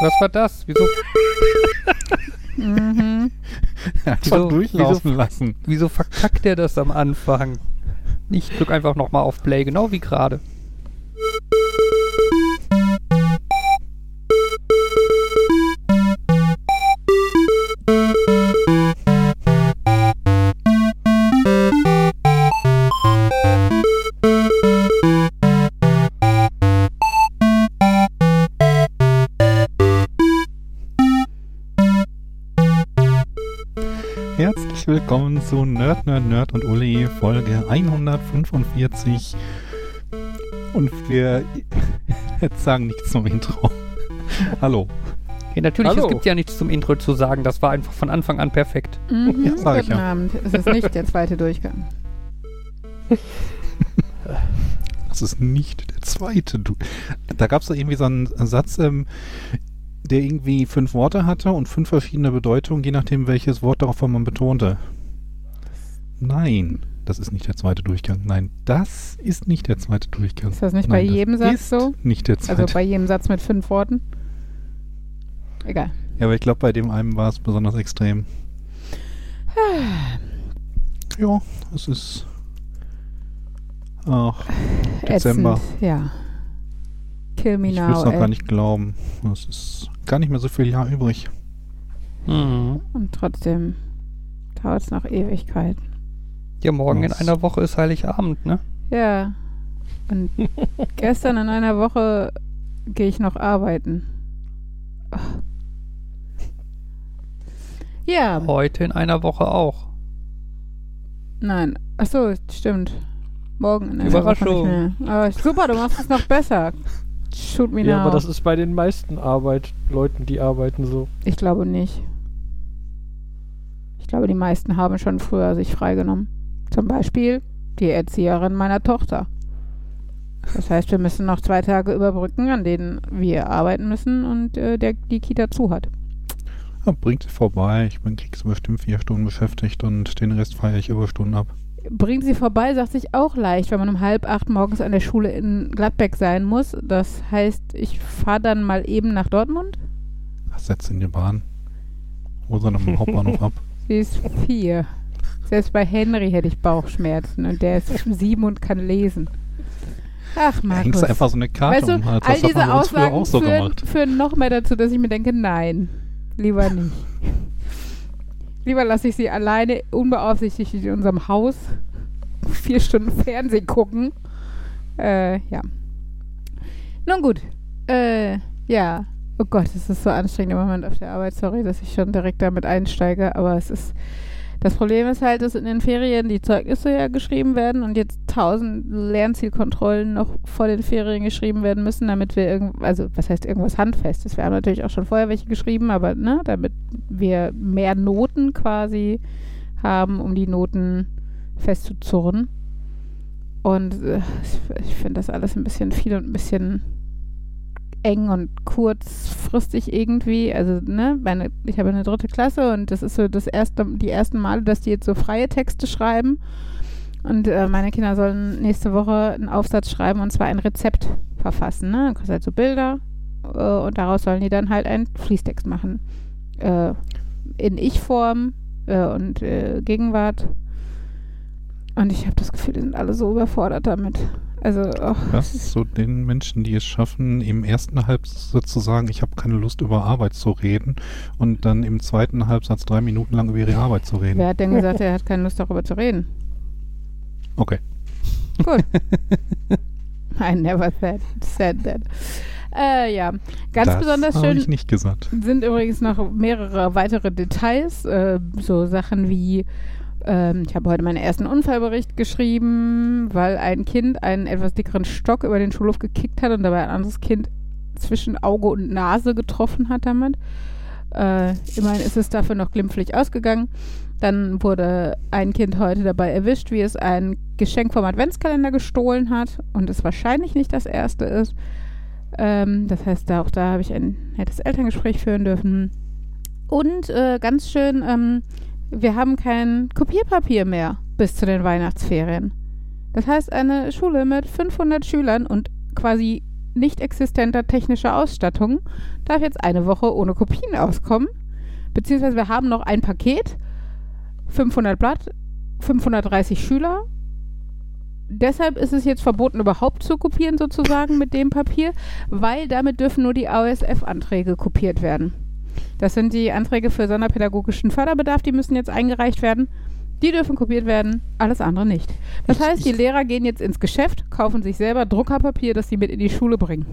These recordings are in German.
Was war das? Wieso, Mhm. Wieso- durchlaufen wieso- lassen. wieso verkackt er das am Anfang? Ich drück einfach nochmal auf Play, genau wie gerade. Willkommen zu Nerd, Nerd, Nerd und Uli, Folge 145. Und wir jetzt sagen nichts zum Intro. Hallo. Okay, natürlich, Hallo. es gibt ja nichts zum Intro zu sagen. Das war einfach von Anfang an perfekt. Mhm. Ja, sag ich Guten ja. Abend. Es ist nicht der zweite Durchgang. Das ist nicht der zweite. Du. Da gab es da irgendwie so einen Satz, ähm, der irgendwie fünf Worte hatte und fünf verschiedene Bedeutungen, je nachdem, welches Wort darauf man betonte. Nein, das ist nicht der zweite Durchgang. Nein, das ist nicht der zweite Durchgang. Ist das nicht Nein, bei das jedem Satz ist so? Nicht der zweite. Also bei jedem Satz mit fünf Worten? Egal. ja, aber ich glaube, bei dem einen war es besonders extrem. ja, es ist. Ach, Dezember. Ätzend, ja. Kill me Ich will now, es noch ey. gar nicht glauben. Es ist gar nicht mehr so viel Jahr übrig. Mhm. Und trotzdem dauert es noch Ewigkeit. Ja, morgen in Was? einer Woche ist Heiligabend, ne? Ja. Und gestern in einer Woche gehe ich noch arbeiten. Ach. Ja, Heute in einer Woche auch. nein. Ach so, stimmt. Morgen in einer Überraschung. Woche nicht mehr. Aber super, du machst es noch besser. Shoot me Ja, now. aber das ist bei den meisten Arbeit, Leuten, die arbeiten so. Ich glaube nicht. Ich glaube, die meisten haben schon früher sich freigenommen. Zum Beispiel die Erzieherin meiner Tochter. Das heißt, wir müssen noch zwei Tage überbrücken, an denen wir arbeiten müssen und äh, der, die Kita zu hat. Ja, bringt sie vorbei. Ich bin kriegst bestimmt vier Stunden beschäftigt und den Rest feiere ich Überstunden ab. Bringt sie vorbei, sagt sich auch leicht, wenn man um halb acht morgens an der Schule in Gladbeck sein muss. Das heißt, ich fahre dann mal eben nach Dortmund. Setz in die Bahn. Hol sie am Hauptbahnhof ab. Sie ist vier. Selbst bei Henry hätte ich Bauchschmerzen und der ist sieben und kann lesen. Ach, hängst Markus. du einfach so eine Karte Weißt du, um Hals. all diese Aussagen auch so führen, führen noch mehr dazu, dass ich mir denke, nein, lieber nicht. lieber lasse ich sie alleine unbeaufsichtigt in unserem Haus vier Stunden Fernsehen gucken. Äh, ja. Nun gut. Äh, ja. Oh Gott, es ist so anstrengend im Moment auf der Arbeit. Sorry, dass ich schon direkt damit einsteige, aber es ist. Das Problem ist halt, dass in den Ferien die Zeugnisse ja geschrieben werden und jetzt tausend Lernzielkontrollen noch vor den Ferien geschrieben werden müssen, damit wir irgend, also was heißt irgendwas Handfestes? Wir haben natürlich auch schon vorher welche geschrieben, aber ne, damit wir mehr Noten quasi haben, um die Noten festzuzurren. Und äh, ich, ich finde das alles ein bisschen viel und ein bisschen eng und kurzfristig irgendwie. Also, ne, meine, ich habe eine dritte Klasse und das ist so das erste, die ersten Male, dass die jetzt so freie Texte schreiben. Und äh, meine Kinder sollen nächste Woche einen Aufsatz schreiben und zwar ein Rezept verfassen. Ne? Dann kriegst halt so Bilder äh, und daraus sollen die dann halt einen Fließtext machen. Äh, in Ich-Form äh, und äh, Gegenwart. Und ich habe das Gefühl, die sind alle so überfordert damit. Also, oh, Das ist so den Menschen, die es schaffen, im ersten Halbsatz zu sagen, ich habe keine Lust über Arbeit zu reden und dann im zweiten Halbsatz drei Minuten lang über ihre Arbeit zu reden. wer hat denn gesagt, er hat keine Lust darüber zu reden? Okay. Gut. I never said, said that. Äh, ja, ganz das besonders schön ich nicht gesagt. sind übrigens noch mehrere weitere Details, äh, so Sachen wie ähm, ich habe heute meinen ersten Unfallbericht geschrieben, weil ein Kind einen etwas dickeren Stock über den Schulhof gekickt hat und dabei ein anderes Kind zwischen Auge und Nase getroffen hat damit. Äh, immerhin ist es dafür noch glimpflich ausgegangen. Dann wurde ein Kind heute dabei erwischt, wie es ein Geschenk vom Adventskalender gestohlen hat und es wahrscheinlich nicht das erste ist. Ähm, das heißt, auch da habe ich ein nettes Elterngespräch führen dürfen. Und äh, ganz schön, ähm, wir haben kein Kopierpapier mehr bis zu den Weihnachtsferien. Das heißt, eine Schule mit 500 Schülern und quasi nicht existenter technischer Ausstattung darf jetzt eine Woche ohne Kopien auskommen. Beziehungsweise wir haben noch ein Paket, 500 Blatt, 530 Schüler. Deshalb ist es jetzt verboten, überhaupt zu kopieren, sozusagen mit dem Papier, weil damit dürfen nur die AOSF-Anträge kopiert werden. Das sind die Anträge für sonderpädagogischen Förderbedarf, die müssen jetzt eingereicht werden. Die dürfen kopiert werden, alles andere nicht. Das heißt, die Lehrer gehen jetzt ins Geschäft, kaufen sich selber Druckerpapier, das sie mit in die Schule bringen.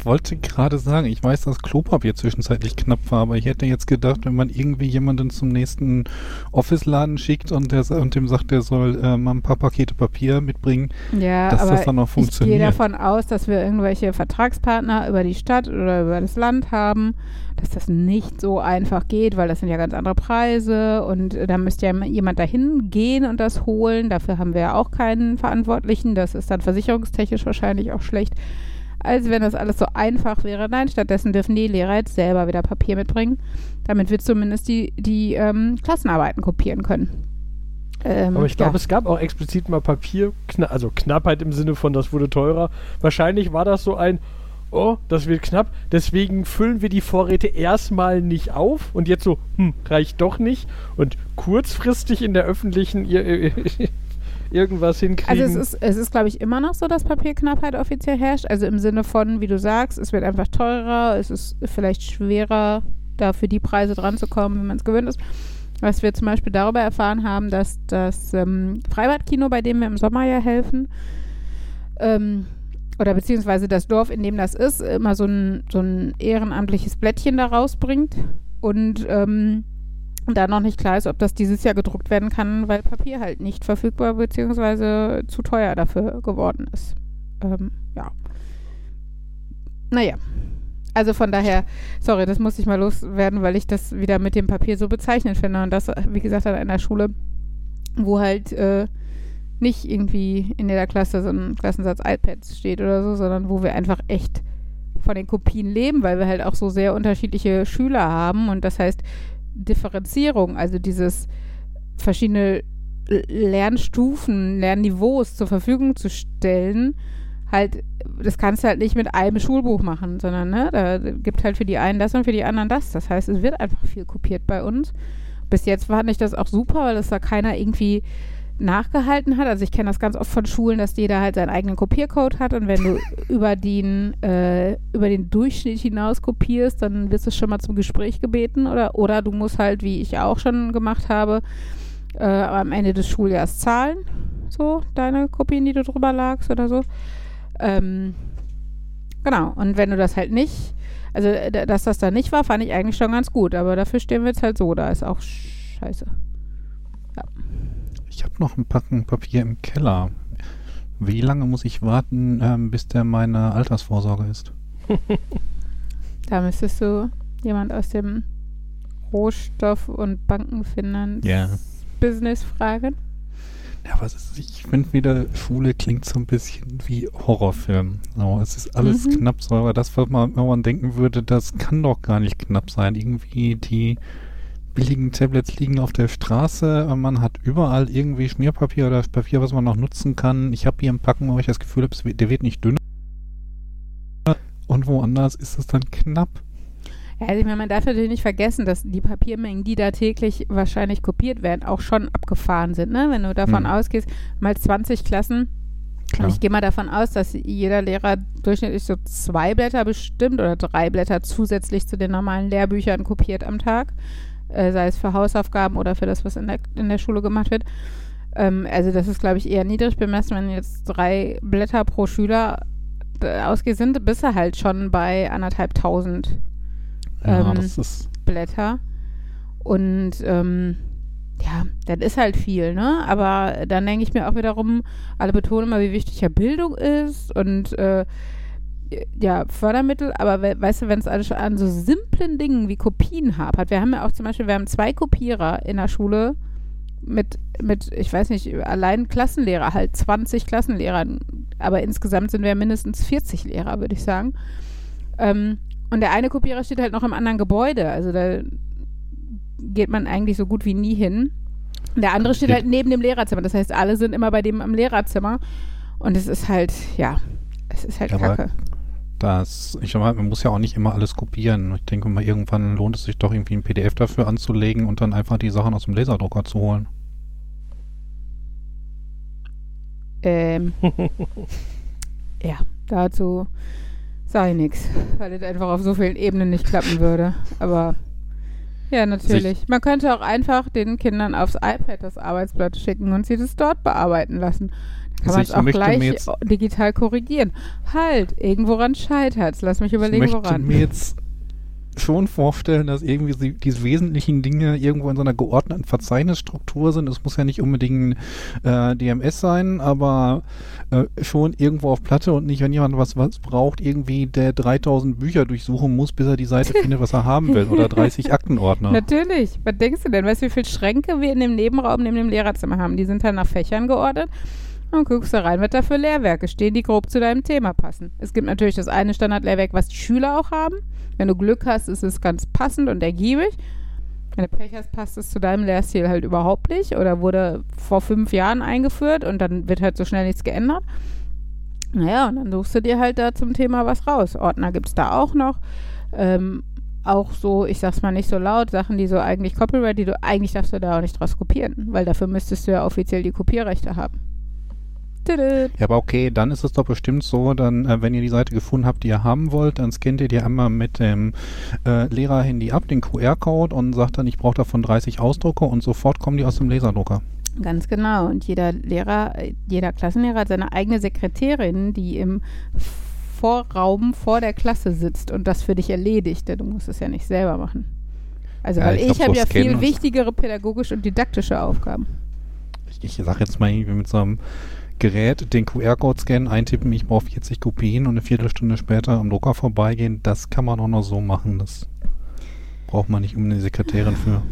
Ich wollte gerade sagen, ich weiß, dass Klopapier zwischenzeitlich knapp war, aber ich hätte jetzt gedacht, wenn man irgendwie jemanden zum nächsten Office-Laden schickt und, der, und dem sagt, der soll äh, mal ein paar Pakete Papier mitbringen, Ja, dass das dann noch ich gehe funktioniert. davon aus, dass wir irgendwelche Vertragspartner über die Stadt oder über das Land haben, dass das nicht so einfach geht, weil das sind ja ganz andere Preise und äh, da müsste ja jemand dahin gehen und das holen. Dafür haben wir ja auch keinen Verantwortlichen. Das ist dann versicherungstechnisch wahrscheinlich auch schlecht. Als wenn das alles so einfach wäre. Nein, stattdessen dürfen die Lehrer jetzt selber wieder Papier mitbringen, damit wir zumindest die, die ähm, Klassenarbeiten kopieren können. Ähm, Aber ich glaube, ja. es gab auch explizit mal Papier, kna also Knappheit im Sinne von, das wurde teurer. Wahrscheinlich war das so ein, oh, das wird knapp, deswegen füllen wir die Vorräte erstmal nicht auf und jetzt so, hm, reicht doch nicht. Und kurzfristig in der öffentlichen irgendwas hinkriegen. Also es ist, es ist, glaube ich, immer noch so, dass Papierknappheit offiziell herrscht. Also im Sinne von, wie du sagst, es wird einfach teurer, es ist vielleicht schwerer, da für die Preise dran zu kommen, wie man es gewöhnt ist. Was wir zum Beispiel darüber erfahren haben, dass das ähm, Freibadkino, bei dem wir im Sommer ja helfen, ähm, oder beziehungsweise das Dorf, in dem das ist, immer so ein, so ein ehrenamtliches Blättchen da rausbringt und ähm, da noch nicht klar ist, ob das dieses Jahr gedruckt werden kann, weil Papier halt nicht verfügbar beziehungsweise zu teuer dafür geworden ist. Ähm, ja. Naja. Also von daher, sorry, das muss ich mal loswerden, weil ich das wieder mit dem Papier so bezeichnend finde. Und das, wie gesagt, an einer Schule, wo halt äh, nicht irgendwie in jeder Klasse so ein Klassensatz iPads steht oder so, sondern wo wir einfach echt von den Kopien leben, weil wir halt auch so sehr unterschiedliche Schüler haben. Und das heißt, Differenzierung, also dieses verschiedene Lernstufen, Lernniveaus zur Verfügung zu stellen, halt, das kannst du halt nicht mit einem Schulbuch machen, sondern ne, da gibt halt für die einen das und für die anderen das. Das heißt, es wird einfach viel kopiert bei uns. Bis jetzt fand ich das auch super, weil es da keiner irgendwie nachgehalten hat. Also ich kenne das ganz oft von Schulen, dass jeder halt seinen eigenen Kopiercode hat und wenn du über den, äh, über den Durchschnitt hinaus kopierst, dann wirst du schon mal zum Gespräch gebeten oder, oder du musst halt, wie ich auch schon gemacht habe, äh, am Ende des Schuljahres zahlen. So, deine Kopien, die du drüber lagst oder so. Ähm, genau, und wenn du das halt nicht, also äh, dass das da nicht war, fand ich eigentlich schon ganz gut, aber dafür stehen wir jetzt halt so, da ist auch scheiße. Ich habe noch ein Packen Papier im Keller. Wie lange muss ich warten, ähm, bis der meine Altersvorsorge ist? Da müsstest du jemand aus dem Rohstoff- und Bankenfinanz-Business fragen. Ja, was ist, ich finde wieder, Schule klingt so ein bisschen wie Horrorfilm. So, es ist alles Mhm. knapp, so, aber das, was man, wenn man denken würde, das kann doch gar nicht knapp sein. Irgendwie die billigen Tablets liegen auf der Straße, und man hat überall irgendwie Schmierpapier oder Papier, was man noch nutzen kann. Ich habe hier einen Packen, wo ich das Gefühl habe, der wird nicht dünner. Und woanders ist es dann knapp. Ja, also ich meine, man darf natürlich nicht vergessen, dass die Papiermengen, die da täglich wahrscheinlich kopiert werden, auch schon abgefahren sind. Ne? Wenn du davon Hm. ausgehst, mal 20 Klassen, Klar. und ich gehe mal davon aus, dass jeder Lehrer durchschnittlich so zwei Blätter bestimmt oder drei Blätter zusätzlich zu den normalen Lehrbüchern kopiert am Tag, äh, sei es für Hausaufgaben oder für das, was in der, in der Schule gemacht wird. Ähm, also das ist, glaube ich, eher niedrig bemessen, wenn jetzt drei Blätter pro Schüler äh, ausgeht, sind, bist du halt schon bei anderthalb tausend Ja, ähm, ist. Blätter. Und ähm, ja, das ist halt viel, ne? Aber dann denke ich mir auch wiederum, alle betonen immer, wie wichtig ja Bildung ist und äh, ja, Fördermittel, aber we weißt du, wenn es alles schon an so simplen Dingen wie Kopien hapert, wir haben ja auch zum Beispiel, wir haben zwei Kopierer in der Schule mit, mit, ich weiß nicht, allein Klassenlehrer, halt 20 Klassenlehrer, aber insgesamt sind wir mindestens 40 Lehrer, würde ich sagen. Ähm, und der eine Kopierer steht halt noch im anderen Gebäude, also da geht man eigentlich so gut wie nie hin. Der andere steht halt neben dem Lehrerzimmer, das heißt, alle sind immer bei dem am Lehrerzimmer und es ist halt, ja, es ist halt aber- kacke. Das, ich mal, man muss ja auch nicht immer alles kopieren. Ich denke mal, irgendwann lohnt es sich doch irgendwie ein PDF dafür anzulegen und dann einfach die Sachen aus dem Laserdrucker zu holen. Ähm, ja, dazu sei nix, weil es einfach auf so vielen Ebenen nicht klappen würde. Aber ja, natürlich. Man könnte auch einfach den Kindern aufs iPad das Arbeitsblatt schicken und sie das dort bearbeiten lassen. Kann man es Also ich auch gleich digital korrigieren. Halt, irgendworan scheitert Lass mich überlegen, ich möchte woran. mir jetzt schon vorstellen, dass irgendwie diese wesentlichen Dinge irgendwo in so einer geordneten Verzeichnisstruktur sind. Es muss ja nicht unbedingt äh, DMS sein, aber äh, schon irgendwo auf Platte und nicht, wenn jemand was, was braucht, irgendwie der 3000 Bücher durchsuchen muss, bis er die Seite findet, was er haben will. Oder 30 Aktenordner. Natürlich. Was denkst du denn? Weißt du, wie viele Schränke wir in dem Nebenraum neben dem Lehrerzimmer haben? Die sind dann nach Fächern geordnet. Und guckst da rein, was da für Lehrwerke stehen, die grob zu deinem Thema passen. Es gibt natürlich das eine Standardlehrwerk, was die Schüler auch haben. Wenn du Glück hast, ist es ganz passend und ergiebig. Wenn du Pech hast, passt es zu deinem Lehrstil halt überhaupt nicht oder wurde vor fünf Jahren eingeführt und dann wird halt so schnell nichts geändert. Naja, und dann suchst du dir halt da zum Thema was raus. Ordner gibt es da auch noch. Ähm, auch so, ich sag's mal nicht so laut, Sachen, die so eigentlich Copyright, die du eigentlich darfst du da auch nicht draus kopieren, weil dafür müsstest du ja offiziell die Kopierrechte haben. Ja, aber okay, dann ist es doch bestimmt so, dann, äh, wenn ihr die Seite gefunden habt, die ihr haben wollt, dann scannt ihr die einmal mit dem äh, Lehrerhandy ab, den QR-Code und sagt dann, ich brauche davon 30 Ausdrucke und sofort kommen die aus dem Laserdrucker. Ganz genau. Und jeder Lehrer, jeder Klassenlehrer hat seine eigene Sekretärin, die im Vorraum vor der Klasse sitzt und das für dich erledigt. denn Du musst es ja nicht selber machen. Also, Ja, weil ich ich, habe so ja viel wichtigere pädagogische und didaktische Aufgaben. Ich, ich sag jetzt mal irgendwie mit so einem Gerät den QR-Code scannen, eintippen, ich brauche 40 Kopien und eine Viertelstunde später am Drucker vorbeigehen, das kann man auch noch so machen. Das braucht man nicht um eine Sekretärin für.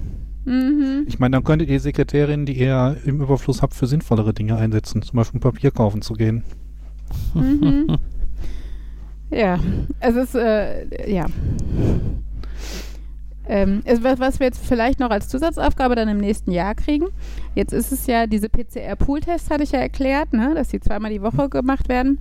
Mhm. Ich meine, dann könntet ihr Sekretärin, die ihr im Überfluss habt, für sinnvollere Dinge einsetzen, zum Beispiel Papier kaufen zu gehen. Mhm. ja, es ist, äh, ja. Ähm, was wir jetzt vielleicht noch als Zusatzaufgabe dann im nächsten Jahr kriegen, jetzt ist es ja, diese PCR-Pool-Tests hatte ich ja erklärt, ne, dass die zweimal die Woche gemacht werden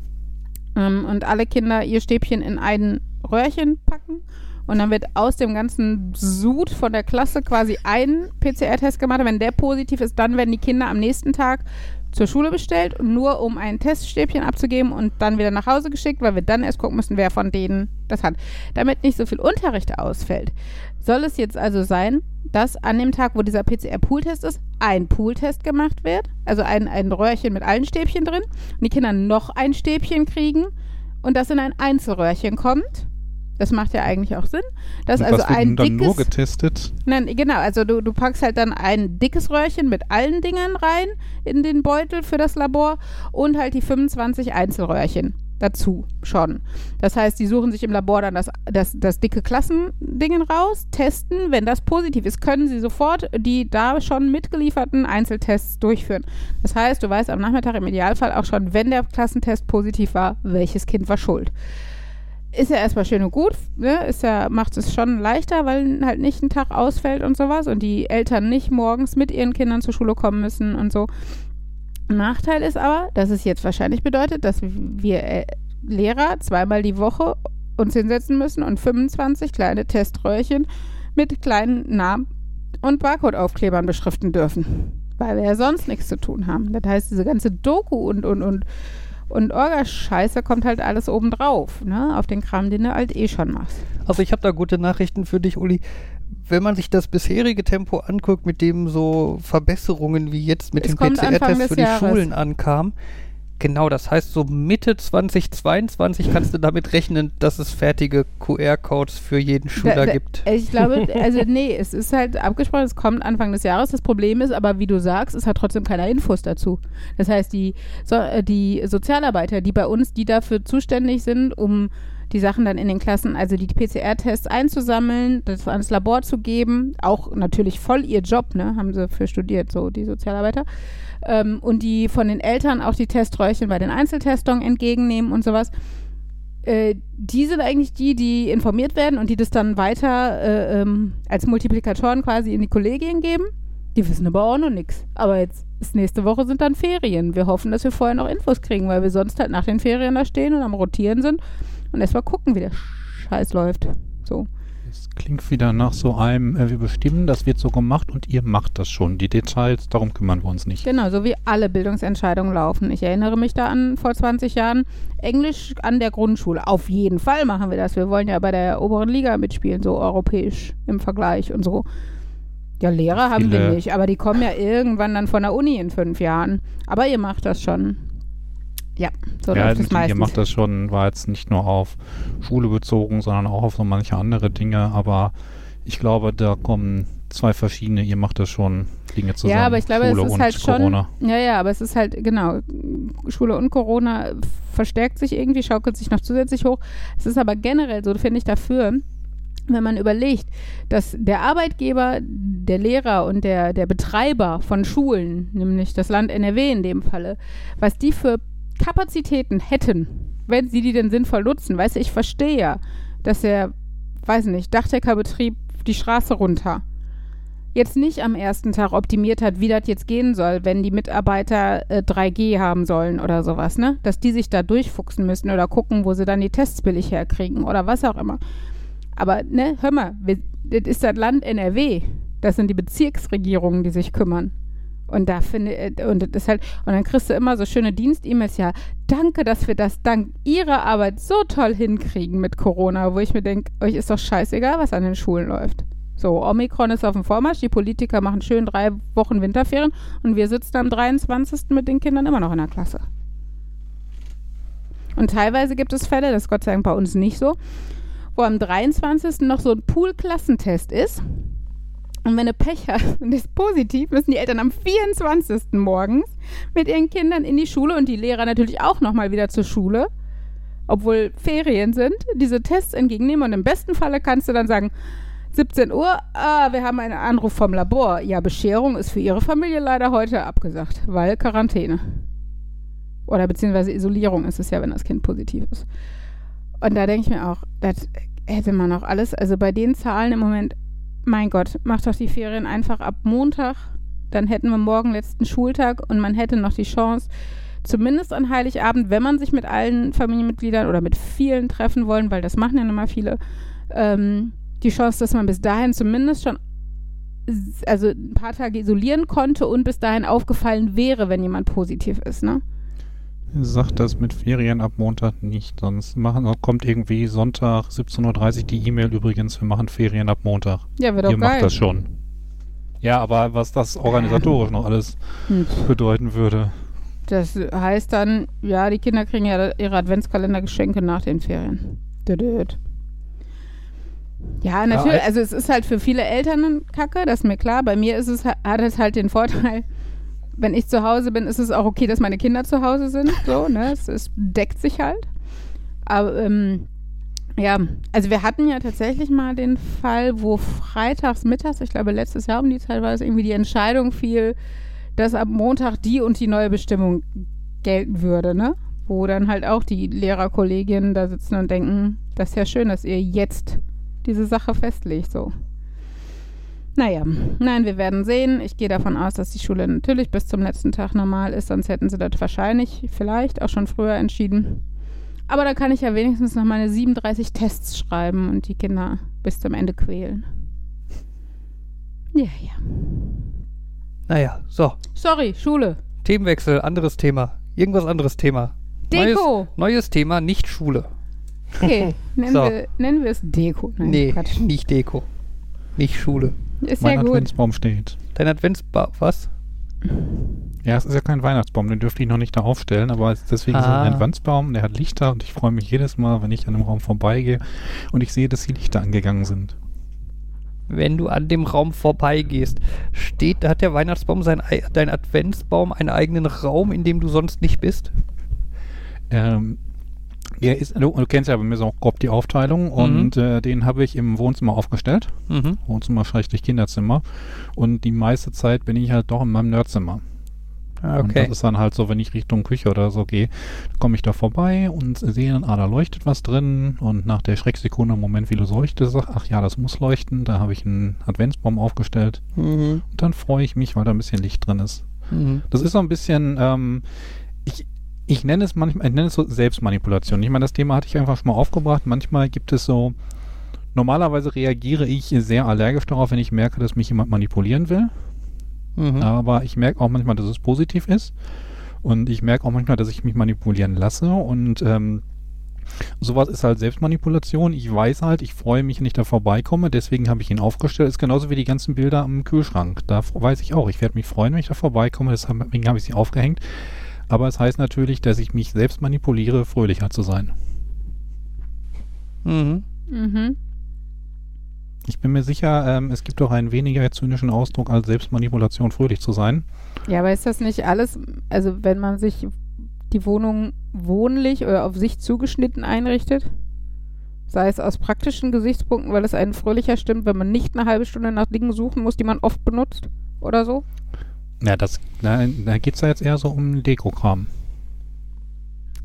ähm, und alle Kinder ihr Stäbchen in ein Röhrchen packen und dann wird aus dem ganzen Sud von der Klasse quasi ein PCR-Test gemacht. Wenn der positiv ist, dann werden die Kinder am nächsten Tag zur Schule bestellt, nur um ein Teststäbchen abzugeben und dann wieder nach Hause geschickt, weil wir dann erst gucken müssen, wer von denen das hat. Damit nicht so viel Unterricht ausfällt, soll es jetzt also sein, dass an dem Tag, wo dieser PCR-Pooltest ist, ein Pooltest gemacht wird, also ein, ein Röhrchen mit allen Stäbchen drin und die Kinder noch ein Stäbchen kriegen und das in ein Einzelröhrchen kommt. Das macht ja eigentlich auch Sinn. Dass Und also was wird ein dann nur dickes, getestet? Nein, genau. Also du, du packst halt dann ein dickes Röhrchen mit allen Dingen rein in den Beutel für das Labor und halt die 25 Einzelröhrchen dazu schon. Das heißt, die suchen sich im Labor dann das, das, das dicke Klassendingen raus, testen. Wenn das positiv ist, können sie sofort die da schon mitgelieferten Einzeltests durchführen. Das heißt, du weißt am Nachmittag im Idealfall auch schon, wenn der Klassentest positiv war, welches Kind war schuld ist ja erstmal schön und gut, ne? Ist ja, macht es schon leichter, weil halt nicht ein Tag ausfällt und sowas und die Eltern nicht morgens mit ihren Kindern zur Schule kommen müssen und so. Nachteil ist aber, dass es jetzt wahrscheinlich bedeutet, dass wir äh, Lehrer zweimal die Woche uns hinsetzen müssen und 25 kleine Teströhrchen mit kleinen Namen und Barcode-Aufklebern beschriften dürfen. Weil wir ja sonst nichts zu tun haben. Das heißt, diese ganze Doku und, und, und und Orga-Scheiße kommt halt alles obendrauf, ne? Auf den Kram, den du halt eh schon machst. Also ich habe da gute Nachrichten für dich, Uli. Wenn man sich das bisherige Tempo anguckt, mit dem so Verbesserungen wie jetzt mit Es dem PCR-Test für die Jahres. Schulen ankam, genau, das heißt so Mitte 2022 kannst du damit rechnen, dass es fertige QR-Codes für jeden Schüler Da- da- gibt. Ich glaube, also nee, es ist halt abgesprochen, es kommt Anfang des Jahres. Das Problem ist aber, wie du sagst, es hat trotzdem keine Infos dazu. Das heißt, die, so, äh, die Sozialarbeiter, die bei uns, die dafür zuständig sind, um die Sachen dann in den Klassen, also die PCR-Tests einzusammeln, das ans Labor zu geben, auch natürlich voll ihr Job, ne, haben sie für studiert, so die Sozialarbeiter. Ähm, und die von den Eltern auch die Teströhrchen bei den Einzeltestungen entgegennehmen und sowas äh, die sind eigentlich die, die informiert werden und die das dann weiter äh, ähm, als Multiplikatoren quasi in die Kollegien geben. Die wissen aber auch noch nichts. Aber jetzt ist nächste Woche sind dann Ferien. Wir hoffen, dass wir vorher noch Infos kriegen, weil wir sonst halt nach den Ferien da stehen und am Rotieren sind und erstmal gucken, wie der Scheiß läuft. So. Es klingt wieder nach so einem, äh, wir bestimmen, das wird so gemacht und ihr macht das schon. Die Details, darum kümmern wir uns nicht. Genau, so wie alle Bildungsentscheidungen laufen. Ich erinnere mich da an vor 20 Jahren Englisch an der Grundschule. Auf jeden Fall machen wir das. Wir wollen ja bei der oberen Liga mitspielen, so europäisch im Vergleich und so. Ja, Lehrer haben wir nicht, aber die kommen ja irgendwann dann von der Uni in fünf Jahren. Aber ihr macht das schon. Ja, so ja, läuft es mit- ihr meistens. macht das schon, war jetzt nicht nur auf Schule bezogen, sondern auch auf so manche andere Dinge, aber ich glaube, da kommen zwei verschiedene, ihr macht das schon Dinge zusammen. Ja, aber ich glaube, Schule es ist halt schon. Corona. Ja, ja, aber es ist halt, genau, Schule und Corona verstärkt sich irgendwie, schaukelt sich noch zusätzlich hoch. Es ist aber generell so, finde ich, dafür, wenn man überlegt, dass der Arbeitgeber, der Lehrer und der, der Betreiber von Schulen, nämlich das Land NRW in dem Falle, was die für Kapazitäten hätten, wenn sie die denn sinnvoll nutzen. Weißt du, ich verstehe ja, dass der, weiß nicht, Dachdeckerbetrieb die Straße runter jetzt nicht am ersten Tag optimiert hat, wie das jetzt gehen soll, wenn die Mitarbeiter äh, 3G haben sollen oder sowas, ne? Dass die sich da durchfuchsen müssen oder gucken, wo sie dann die Tests billig herkriegen oder was auch immer. Aber, ne, hör mal, wir, das ist das Land NRW. Das sind die Bezirksregierungen, die sich kümmern. Und da finde äh, und das halt, und dann kriegst du immer so schöne Dienst-E-Mails, ja, danke, dass wir das dank ihrer Arbeit so toll hinkriegen mit Corona, wo ich mir denke, euch ist doch scheißegal, was an den Schulen läuft. So, Omikron ist auf dem Vormarsch, die Politiker machen schön drei Wochen Winterferien und wir sitzen am 23. mit den Kindern immer noch in der Klasse. Und teilweise gibt es Fälle, das ist Gott sei Dank bei uns nicht so, wo am 23. noch so ein Pool-Klassentest ist. Und wenn du Pech hast und ist positiv, müssen die Eltern am 24. morgens mit ihren Kindern in die Schule und die Lehrer natürlich auch nochmal wieder zur Schule, obwohl Ferien sind, diese Tests entgegennehmen. Und im besten Falle kannst du dann sagen, 17 Uhr, ah, wir haben einen Anruf vom Labor. Ja, Bescherung ist für Ihre Familie leider heute abgesagt, weil Quarantäne. Oder beziehungsweise Isolierung ist es ja, wenn das Kind positiv ist. Und da denke ich mir auch, das hätte man auch alles, also bei den Zahlen im Moment, mein Gott, macht doch die Ferien einfach ab Montag, dann hätten wir morgen letzten Schultag und man hätte noch die Chance, zumindest an Heiligabend, wenn man sich mit allen Familienmitgliedern oder mit vielen treffen wollen, weil das machen ja nun mal viele, ähm, die Chance, dass man bis dahin zumindest schon also ein paar Tage isolieren konnte und bis dahin aufgefallen wäre, wenn jemand positiv ist, ne? Sagt das mit Ferien ab Montag nicht, sonst machen, kommt irgendwie Sonntag 17.30 Uhr die E-Mail übrigens, wir machen Ferien ab Montag. Ja, wäre doch Ihr geil. macht das schon. Ja, aber was das organisatorisch noch alles Hm. bedeuten würde. Das heißt dann, ja, die Kinder kriegen ja ihre Adventskalendergeschenke nach den Ferien. Düdüt. Ja, natürlich. Ja, also es ist halt für viele Eltern Kacke, das ist mir klar. Bei mir ist es, ha- hat es halt den Vorteil, wenn ich zu Hause bin, ist es auch okay, dass meine Kinder zu Hause sind. So, ne? Es, es deckt sich halt. Aber ähm, ja, also wir hatten ja tatsächlich mal den Fall, wo freitags mittags, ich glaube letztes Jahr um die Zeit war es irgendwie die Entscheidung fiel, dass ab Montag die und die neue Bestimmung gelten würde, ne? Wo dann halt auch die Lehrerkolleginnen da sitzen und denken, das ist ja schön, dass ihr jetzt diese Sache festlegt, so. Naja, nein, wir werden sehen. Ich gehe davon aus, dass die Schule natürlich bis zum letzten Tag normal ist, sonst hätten sie das wahrscheinlich vielleicht auch schon früher entschieden. Aber da kann ich ja wenigstens noch meine 37 Tests schreiben und die Kinder bis zum Ende quälen. Ja, ja. Naja, so. Sorry, Schule. Themenwechsel, anderes Thema. Irgendwas anderes Thema. Neues, Deko. neues Thema, nicht Schule. Okay, nennen, So. wir, nennen wir es Deko. Nein, nee, Quatsch. nicht Deko. Nicht Schule. Ist mein ja gut. Adventsbaum steht. Dein Adventsbaum, was? Ja, es ist ja kein Weihnachtsbaum, den dürfte ich noch nicht da aufstellen, aber es ist deswegen so Ah. ein Adventsbaum, der hat Lichter und ich freue mich jedes Mal, wenn ich an dem Raum vorbeigehe und ich sehe, dass die Lichter angegangen sind. Wenn du an dem Raum vorbeigehst, steht, hat der Weihnachtsbaum sein, ei- dein Adventsbaum einen eigenen Raum, in dem du sonst nicht bist? Ähm, der ist, du, du kennst ja bei mir so grob die Aufteilung und äh, den habe ich im Wohnzimmer aufgestellt. Mhm. Wohnzimmer schrägstrich Kinderzimmer. Und die meiste Zeit bin ich halt doch in meinem Nerdzimmer. Ah, Und okay. das ist dann halt so, wenn ich Richtung Küche oder so gehe, komme ich da vorbei und sehe dann, ah, da leuchtet was drin und nach der Schrecksekunde, im Moment, wie du leuchtest, sag, ach ja, das muss leuchten, da habe ich einen Adventsbaum aufgestellt Mhm. und dann freue ich mich, weil da ein bisschen Licht drin ist. Mhm. Das ist so ein bisschen, ähm, ich, ich nenne es manchmal, ich nenne es so Selbstmanipulation. Ich meine, das Thema hatte ich einfach schon mal aufgebracht. Manchmal gibt es so, normalerweise reagiere ich sehr allergisch darauf, wenn ich merke, dass mich jemand manipulieren will. Mhm. Aber ich merke auch manchmal, dass es positiv ist. Und ich merke auch manchmal, dass ich mich manipulieren lasse. Und ähm, sowas ist halt Selbstmanipulation. Ich weiß halt, ich freue mich, wenn ich da vorbeikomme. Deswegen habe ich ihn aufgestellt. Ist genauso wie die ganzen Bilder am Kühlschrank. Da weiß ich auch, ich werde mich freuen, wenn ich da vorbeikomme. Deswegen habe ich sie aufgehängt. Aber es heißt natürlich, dass ich mich selbst manipuliere, fröhlicher zu sein. Mhm. Mhm. Ich bin mir sicher, ähm, es gibt doch einen weniger zynischen Ausdruck als Selbstmanipulation, fröhlich zu sein. Ja, aber ist das nicht alles, also wenn man sich die Wohnung wohnlich oder auf sich zugeschnitten einrichtet? Sei es aus praktischen Gesichtspunkten, weil es einen fröhlicher stimmt, wenn man nicht eine halbe Stunde nach Dingen suchen muss, die man oft benutzt oder so? Ja, das, da, da geht es ja jetzt eher so um Dekokram.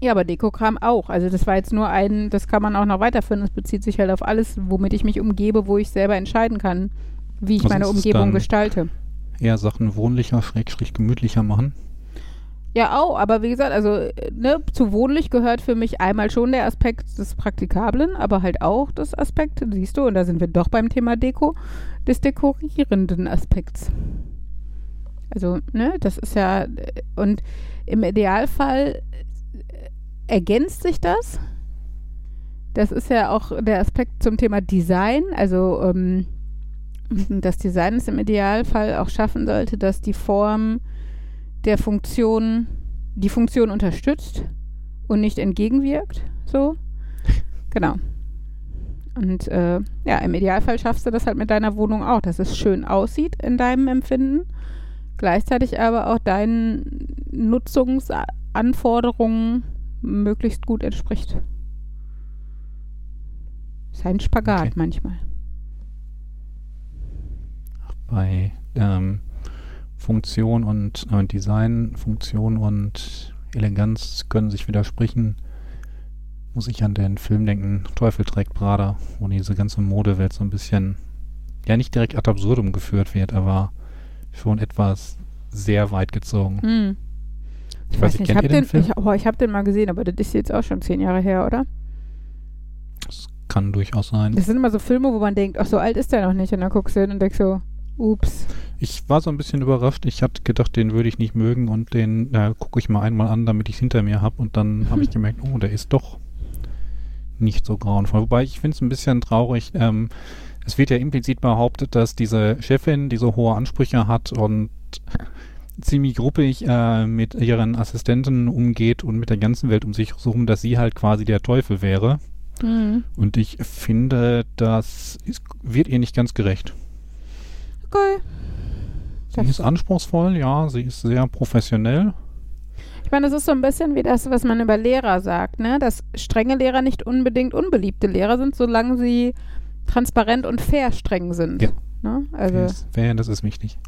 Ja, aber Dekokram auch. Also das war jetzt nur ein, das kann man auch noch weiterführen. Das bezieht sich halt auf alles, womit ich mich umgebe, wo ich selber entscheiden kann, wie ich Was meine ist es Umgebung gestalte. Eher Sachen wohnlicher, schrägstrich gemütlicher machen. Ja, auch, aber wie gesagt, also ne, zu wohnlich gehört für mich einmal schon der Aspekt des Praktikablen, aber halt auch das Aspekt, siehst du, und da sind wir doch beim Thema Deko, des dekorierenden Aspekts. Also, ne, das ist ja, und im Idealfall äh, ergänzt sich das. Das ist ja auch der Aspekt zum Thema Design, also ähm, das Design es im Idealfall auch schaffen sollte, dass die Form der Funktion die Funktion unterstützt und nicht entgegenwirkt. So. Genau. Und äh, ja, im Idealfall schaffst du das halt mit deiner Wohnung auch, dass es schön aussieht in deinem Empfinden, gleichzeitig aber auch deinen Nutzungsanforderungen möglichst gut entspricht. Ist ein Spagat Okay. manchmal. Bei ähm, Funktion und äh, Design, Funktion und Eleganz können sich widersprechen. Muss ich an den Film denken, Teufel trägt Prada, wo diese ganze Modewelt so ein bisschen, ja nicht direkt ad absurdum geführt wird, aber schon etwas sehr weit gezogen. Hm. Ich weiß nicht, ich habe den den, Film? ich, oh, ich hab den mal gesehen, aber das ist jetzt auch schon zehn Jahre her, oder? Das kann durchaus sein. Das sind immer so Filme, wo man denkt, ach, so alt ist der noch nicht. Und dann guckst du hin und denkst so, ups. Ich war so ein bisschen überrascht. Ich hatte gedacht, den würde ich nicht mögen und den äh, gucke ich mal einmal an, damit ich es hinter mir habe. Und dann habe ich gemerkt, oh, der ist doch nicht so grauenvoll. Wobei ich finde es ein bisschen traurig. Ähm, es wird ja implizit behauptet, dass diese Chefin diese hohe Ansprüche hat und ziemlich gruppig äh, mit ihren Assistenten umgeht und mit der ganzen Welt um sich herum, dass sie halt quasi der Teufel wäre. Hm. Und ich finde, das ist, wird ihr nicht ganz gerecht. Okay. Sie Das- ist anspruchsvoll, ja, sie ist sehr professionell. Ich meine, das ist so ein bisschen wie das, was man über Lehrer sagt, ne? Dass strenge Lehrer nicht unbedingt unbeliebte Lehrer sind, solange sie transparent und fair streng sind. Ja. Ne? Also, Das, wär- das ist wichtig.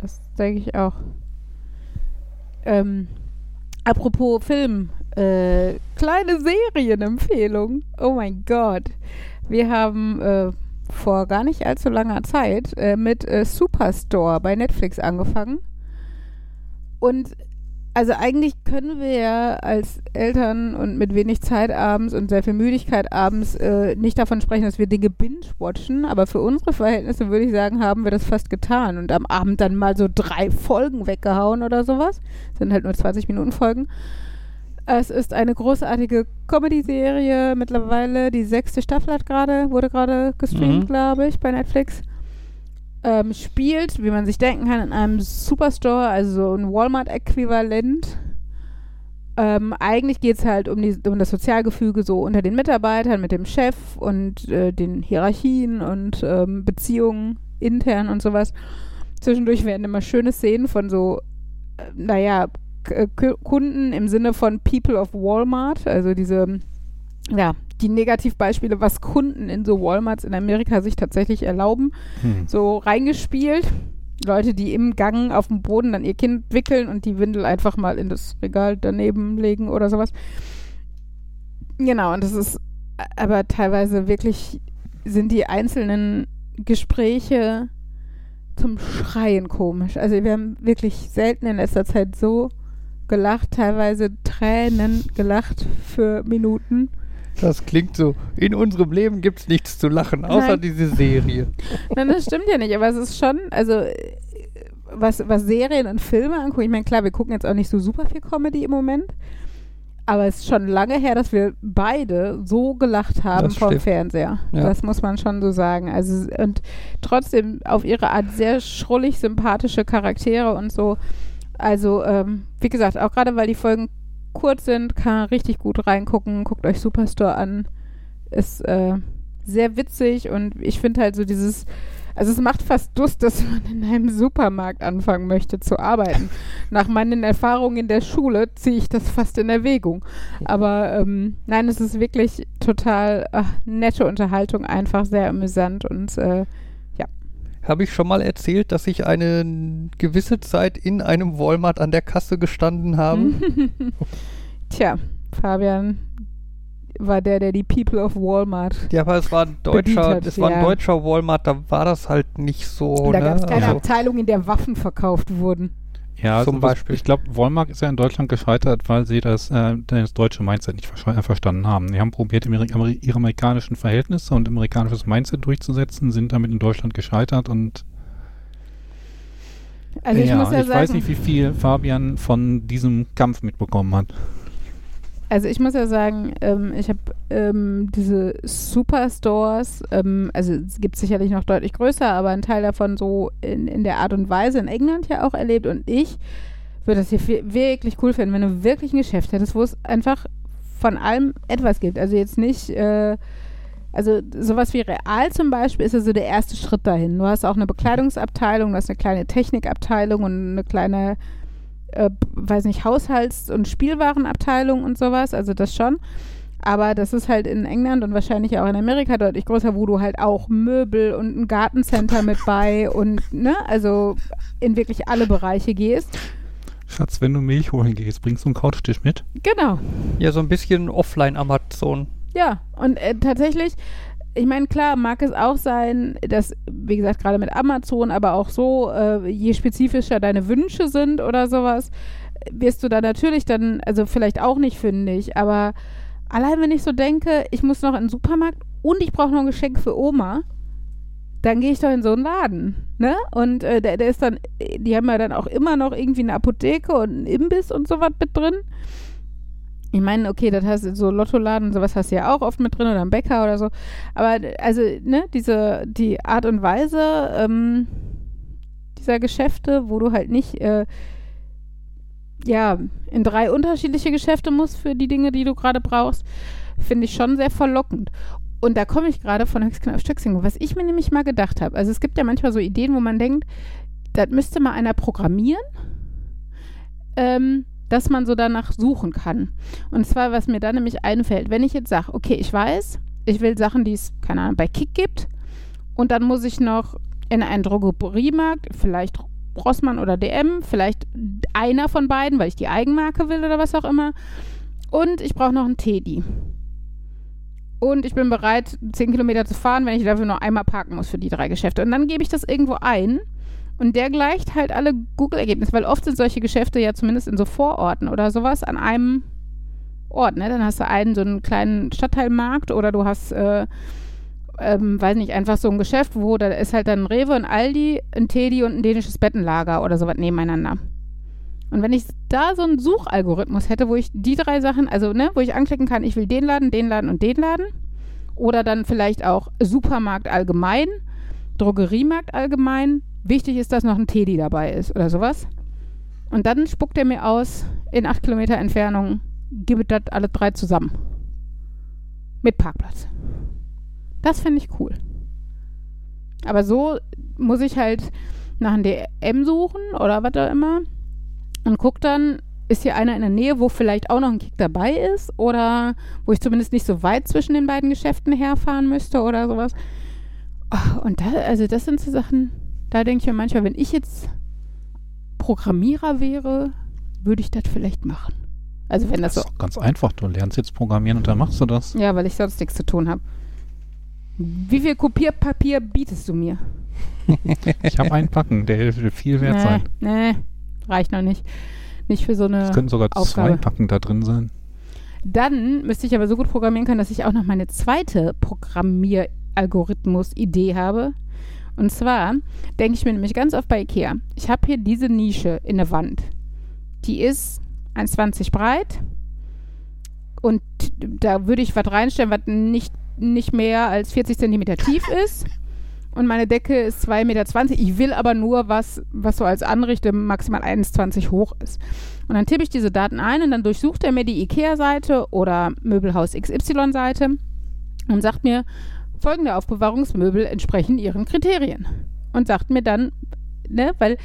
das denke ich auch. Ähm, apropos Film, äh, kleine Serienempfehlung. Oh mein Gott. Wir haben äh, vor gar nicht allzu langer Zeit äh, mit äh, Superstore bei Netflix angefangen. Und also eigentlich können wir ja als Eltern und mit wenig Zeit abends und sehr viel Müdigkeit abends äh, nicht davon sprechen, dass wir Dinge binge-watchen, aber für unsere Verhältnisse würde ich sagen, haben wir das fast getan und am Abend dann mal so drei Folgen weggehauen oder sowas. Sind halt nur 20 Minuten Folgen. Es ist eine großartige Comedy-Serie mittlerweile. Die sechste Staffel hat gerade, wurde gerade gestreamt, Mhm. glaube ich, bei Netflix. Ähm, spielt, wie man sich denken kann, in einem Superstore, also so ein Walmart-Äquivalent. Ähm, eigentlich geht es halt um, die, um das Sozialgefüge so unter den Mitarbeitern, mit dem Chef und äh, den Hierarchien und ähm, Beziehungen intern und sowas. Zwischendurch werden immer schöne Szenen von so, äh, naja, K Kunden im Sinne von People of Walmart, also diese, ja, die Negativbeispiele, was Kunden in so Walmarts in Amerika sich tatsächlich erlauben Hm. so reingespielt. Leute, die im Gang auf dem Boden dann ihr Kind wickeln und die Windel einfach mal in das Regal daneben legen oder sowas. Genau, und das ist aber teilweise wirklich sind die einzelnen Gespräche zum Schreien komisch. Also wir haben wirklich selten in letzter Zeit so gelacht, teilweise Tränen gelacht für Minuten. Das klingt so. In unserem Leben gibt es nichts zu lachen, außer Nein. diese Serie. Nein, das stimmt ja nicht, aber es ist schon, also äh, was, was Serien und Filme anguckt, ich meine, klar, wir gucken jetzt auch nicht so super viel Comedy im Moment, aber es ist schon lange her, dass wir beide so gelacht haben Das vom stimmt. Fernseher. Ja. Das muss man schon so sagen. Also und trotzdem auf ihre Art sehr schrullig sympathische Charaktere und so. Also, ähm, wie gesagt, auch gerade weil die Folgen kurz sind, kann man richtig gut reingucken. Guckt euch Superstore an. Ist äh, sehr witzig und ich finde halt so dieses, also es macht fast Lust, dass man in einem Supermarkt anfangen möchte zu arbeiten. Nach meinen Erfahrungen in der Schule ziehe ich das fast in Erwägung. Aber ähm, nein, es ist wirklich total ach, nette Unterhaltung, einfach sehr amüsant und äh, Habe ich schon mal erzählt, dass ich eine gewisse Zeit in einem Walmart an der Kasse gestanden habe? tja, Fabian war der, der die People of Walmart. Ja, aber es war ein deutscher, hat, es war ein ja. deutscher Walmart, da war das halt nicht so. da ne? gab es keine also, Abteilung, in der Waffen verkauft wurden. Ja, Zum also Beispiel. Ich glaube, Walmart ist ja in Deutschland gescheitert, weil sie das, äh, das deutsche Mindset nicht versch- äh, verstanden haben. Die haben probiert, Ameri Ameri ihre amerikanischen Verhältnisse und amerikanisches Mindset durchzusetzen, sind damit in Deutschland gescheitert und Also ich ja, muss ja ich sagen, weiß nicht, wie viel Fabian von diesem Kampf mitbekommen hat. Also ich muss ja sagen, ähm, ich habe ähm, diese Superstores, ähm, also es gibt sicherlich noch deutlich größer, aber ein Teil davon so in, in der Art und Weise in England ja auch erlebt und ich würde das hier wirklich cool finden, wenn du wirklich ein Geschäft hättest, wo es einfach von allem etwas gibt. Also jetzt nicht, äh, also sowas wie Real zum Beispiel ist ja so der erste Schritt dahin. Du hast auch eine Bekleidungsabteilung, du hast eine kleine Technikabteilung und eine kleine äh, weiß nicht, Haushalts- und Spielwarenabteilung und sowas, also das schon. Aber das ist halt in England und wahrscheinlich auch in Amerika deutlich größer, wo du halt auch Möbel und ein Gartencenter mit bei und, ne, also in wirklich alle Bereiche gehst. Schatz, wenn du Milch holen gehst, bringst du einen Couchtisch mit? Genau. ja, so ein bisschen Offline-Amazon. Ja, und äh, tatsächlich, ich meine, klar, mag es auch sein, dass, wie gesagt, gerade mit Amazon, aber auch so, äh, je spezifischer deine Wünsche sind oder sowas, wirst du da natürlich dann, also vielleicht auch nicht fündig, aber allein wenn ich so denke, ich muss noch in den Supermarkt und ich brauche noch ein Geschenk für Oma, dann gehe ich doch in so einen Laden, ne? Und äh, der, der ist dann, die haben ja dann auch immer noch irgendwie eine Apotheke und einen Imbiss und sowas mit drin. Ich meine, okay, das du so Lottoladen sowas hast du ja auch oft mit drin oder ein Bäcker oder so. Aber also, ne, diese, die Art und Weise ähm, dieser Geschäfte, wo du halt nicht äh, ja, in drei unterschiedliche Geschäfte musst für die Dinge, die du gerade brauchst, finde ich schon sehr verlockend. Und da komme ich gerade von Höchstgen auf Stöcksing, was ich mir nämlich mal gedacht habe. Also es gibt ja manchmal so Ideen, wo man denkt, das müsste mal einer programmieren, ähm, dass man so danach suchen kann. Und zwar, was mir da nämlich einfällt, wenn ich jetzt sage, okay, ich weiß, ich will Sachen, die es, keine Ahnung, bei Kick gibt, und dann muss ich noch in einen Drogeriemarkt, vielleicht Rossmann oder DM, vielleicht einer von beiden, weil ich die Eigenmarke will oder was auch immer. Und ich brauche noch einen Teddy. Und ich bin bereit, 10 Kilometer zu fahren, wenn ich dafür nur einmal parken muss für die drei Geschäfte. Und dann gebe ich das irgendwo ein. Und der gleicht halt alle Google-Ergebnisse, weil oft sind solche Geschäfte ja zumindest in so Vororten oder sowas an einem Ort. Ne? Dann hast du einen so einen kleinen Stadtteilmarkt oder du hast, äh, ähm, weiß nicht, einfach so ein Geschäft, wo da ist halt dann Rewe, ein Aldi, ein Teddy und ein dänisches Bettenlager oder sowas nebeneinander. Und wenn ich da so einen Suchalgorithmus hätte, wo ich die drei Sachen, also ne, wo ich anklicken kann, ich will den Laden, den Laden und den Laden, oder dann vielleicht auch Supermarkt allgemein, Drogeriemarkt allgemein, wichtig ist, dass noch ein Teddy dabei ist oder sowas. Und dann spuckt er mir aus, in acht Kilometer Entfernung, gebe das alle drei zusammen. Mit Parkplatz. Das finde ich cool. Aber so muss ich halt nach einem DM suchen oder was auch immer und guck dann, ist hier einer in der Nähe, wo vielleicht auch noch ein Kick dabei ist oder wo ich zumindest nicht so weit zwischen den beiden Geschäften herfahren müsste oder sowas. Oh, und da, also das sind so Sachen, Da denke ich mir manchmal, wenn ich jetzt Programmierer wäre, würde ich das vielleicht machen. Also wenn das Das so, ist doch ganz einfach. Du lernst jetzt programmieren und dann machst du das. ja, weil ich sonst nichts zu tun habe. Wie viel Kopierpapier bietest du mir? Ich habe einen Packen, der würde viel wert nee, sein. nee, reicht noch nicht. Nicht für so eine. Es könnten sogar Aufgabe. zwei Packen da drin sein. Dann müsste ich aber so gut programmieren können, dass ich auch noch meine zweite Programmieralgorithmus-Idee habe. Und zwar denke ich mir nämlich ganz oft bei Ikea, ich habe hier diese Nische in der Wand. Die ist 1,20 breit und da würde ich was reinstellen, was nicht, nicht mehr als 40 Zentimeter tief ist. Und meine Decke ist 2,20 Meter. Ich will aber nur was, was so als Anrichte maximal 1,20 hoch ist. Und dann tippe ich diese Daten ein und dann durchsucht er mir die IKEA-Seite oder Möbelhaus XY-Seite und sagt mir, folgende Aufbewahrungsmöbel entsprechen ihren Kriterien. Und sagt mir dann, ne, weil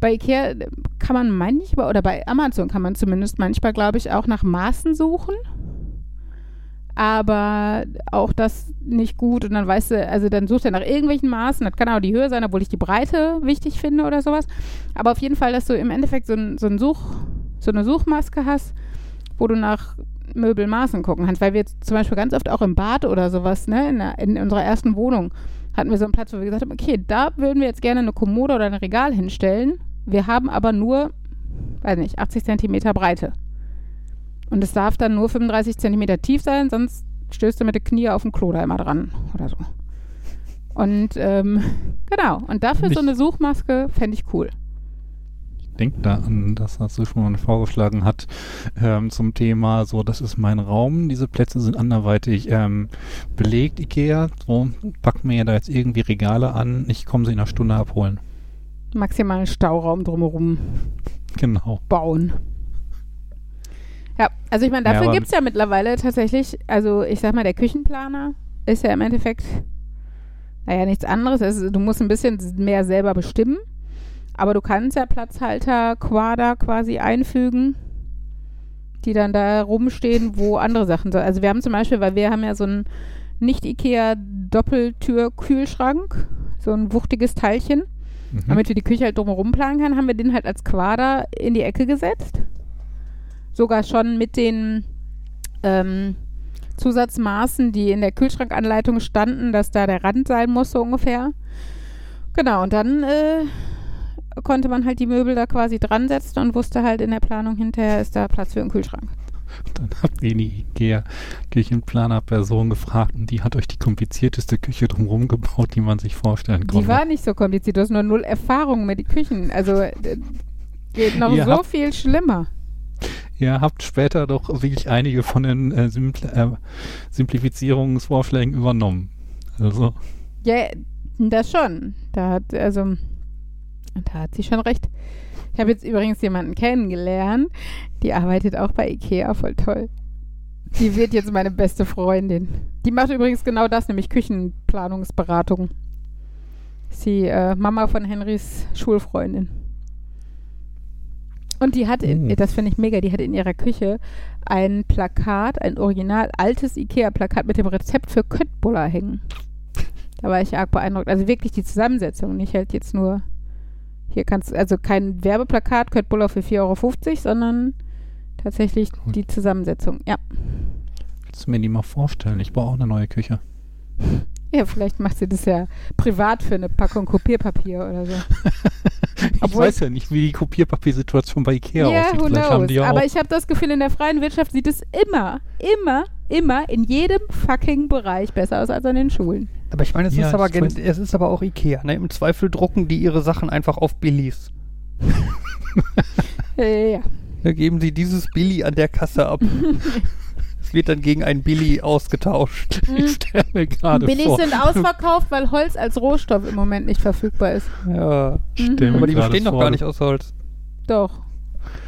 bei IKEA kann man manchmal, oder bei Amazon kann man zumindest manchmal, glaube ich, auch nach Maßen suchen. Aber auch das nicht gut. Und dann weißt du, also dann sucht er nach irgendwelchen Maßen. Das kann auch die Höhe sein, obwohl ich die Breite wichtig finde oder sowas. Aber auf jeden Fall, dass du im Endeffekt so, ein, so, ein Such, so eine Suchmaske hast, wo du nach Möbelmaßen gucken kannst. Weil wir jetzt zum Beispiel ganz oft auch im Bad oder sowas, ne, in, der, in unserer ersten Wohnung, hatten wir so einen Platz, wo wir gesagt haben, okay, da würden wir jetzt gerne eine Kommode oder ein Regal hinstellen. Wir haben aber nur, weiß nicht, 80 Zentimeter Breite. Und es darf dann nur 35 Zentimeter tief sein, sonst stößt du mit den Knie auf dem Klo da immer dran oder so. Und ähm, genau, und dafür so Ich- eine Suchmaske fände ich cool. Denk da an, das hast du schon mal vorgeschlagen hat, ähm, zum Thema, so, das ist mein Raum, diese Plätze sind anderweitig ähm, belegt, Ikea, so, pack mir da jetzt irgendwie Regale an, ich komme sie in einer Stunde abholen. Maximalen Stauraum drumherum Genau. bauen. Ja, also ich meine, Ja, dafür aber- gibt es ja mittlerweile tatsächlich, also ich sag mal, der Küchenplaner ist ja im Endeffekt, naja, nichts anderes. Also du musst ein bisschen mehr selber bestimmen, aber du kannst ja Platzhalter, Quader quasi einfügen, die dann da rumstehen, wo andere Sachen sind. Also wir haben zum Beispiel, weil wir haben ja so einen Nicht-Ikea-Doppeltür-Kühlschrank, so ein wuchtiges Teilchen. Mhm. Damit wir die Küche halt drumherum planen können, haben wir den halt als Quader in die Ecke gesetzt. Sogar schon mit den ähm, Zusatzmaßen, die in der Kühlschrankanleitung standen, dass da der Rand sein muss, so ungefähr. Genau, und dann äh, konnte man halt die Möbel da quasi dran setzen und wusste halt in der Planung hinterher, ist da Platz für einen Kühlschrank. Dann habt ihr die Ikea-Küchenplaner-Person gefragt und die hat euch die komplizierteste Küche drumherum gebaut, die man sich vorstellen Die konnte. war nicht so kompliziert, du hast nur null Erfahrung mit den Küchen. Also äh, geht noch Ihr so viel schlimmer. Ihr habt später doch wirklich einige von den äh, Simpl äh, Simplifizierungsvorschlägen übernommen. Also, Ja, das schon. Da hat, also, da hat sie schon recht. Ich habe jetzt übrigens jemanden kennengelernt, die arbeitet auch bei Ikea, voll toll. Die wird jetzt meine beste Freundin. Die macht übrigens genau das, nämlich Küchenplanungsberatung. Ist die äh, Mama von Henrys Schulfreundin. Und die hat, in, Oh. das finde ich mega, die hat in ihrer Küche ein Plakat, ein original altes Ikea-Plakat mit dem Rezept für Köttbullar hängen. Da war ich arg beeindruckt. Also wirklich die Zusammensetzung, nicht halt jetzt nur, hier kannst du, also kein Werbeplakat, Köttbullar für 4,50 Euro, sondern tatsächlich Gut. die Zusammensetzung. Ja. willst du mir die mal vorstellen? Ich brauche auch eine neue Küche. Ja, vielleicht macht sie das ja privat für eine Packung Kopierpapier oder so. Ich Obwohl- weiß ja nicht, wie die Kopierpapiersituation bei Ikea Ja, aussieht. who Vielleicht haben knows. die ja Aber auch. ich habe das Gefühl, in der freien Wirtschaft sieht es immer, immer, immer in jedem fucking Bereich besser aus als an den Schulen. Aber ich meine, es, Ja, ist, aber gen- es ist aber auch Ikea. Ne? Im Zweifel drucken die ihre Sachen einfach auf Billies. Ja. Da geben sie dieses Billy an der Kasse ab. es wird dann gegen ein Billy ausgetauscht. Ich stelle mir gerade Billigs vor. sind ausverkauft, weil Holz als Rohstoff im Moment nicht verfügbar ist. Ja. Mir Aber die bestehen doch gar nicht aus Holz. Doch.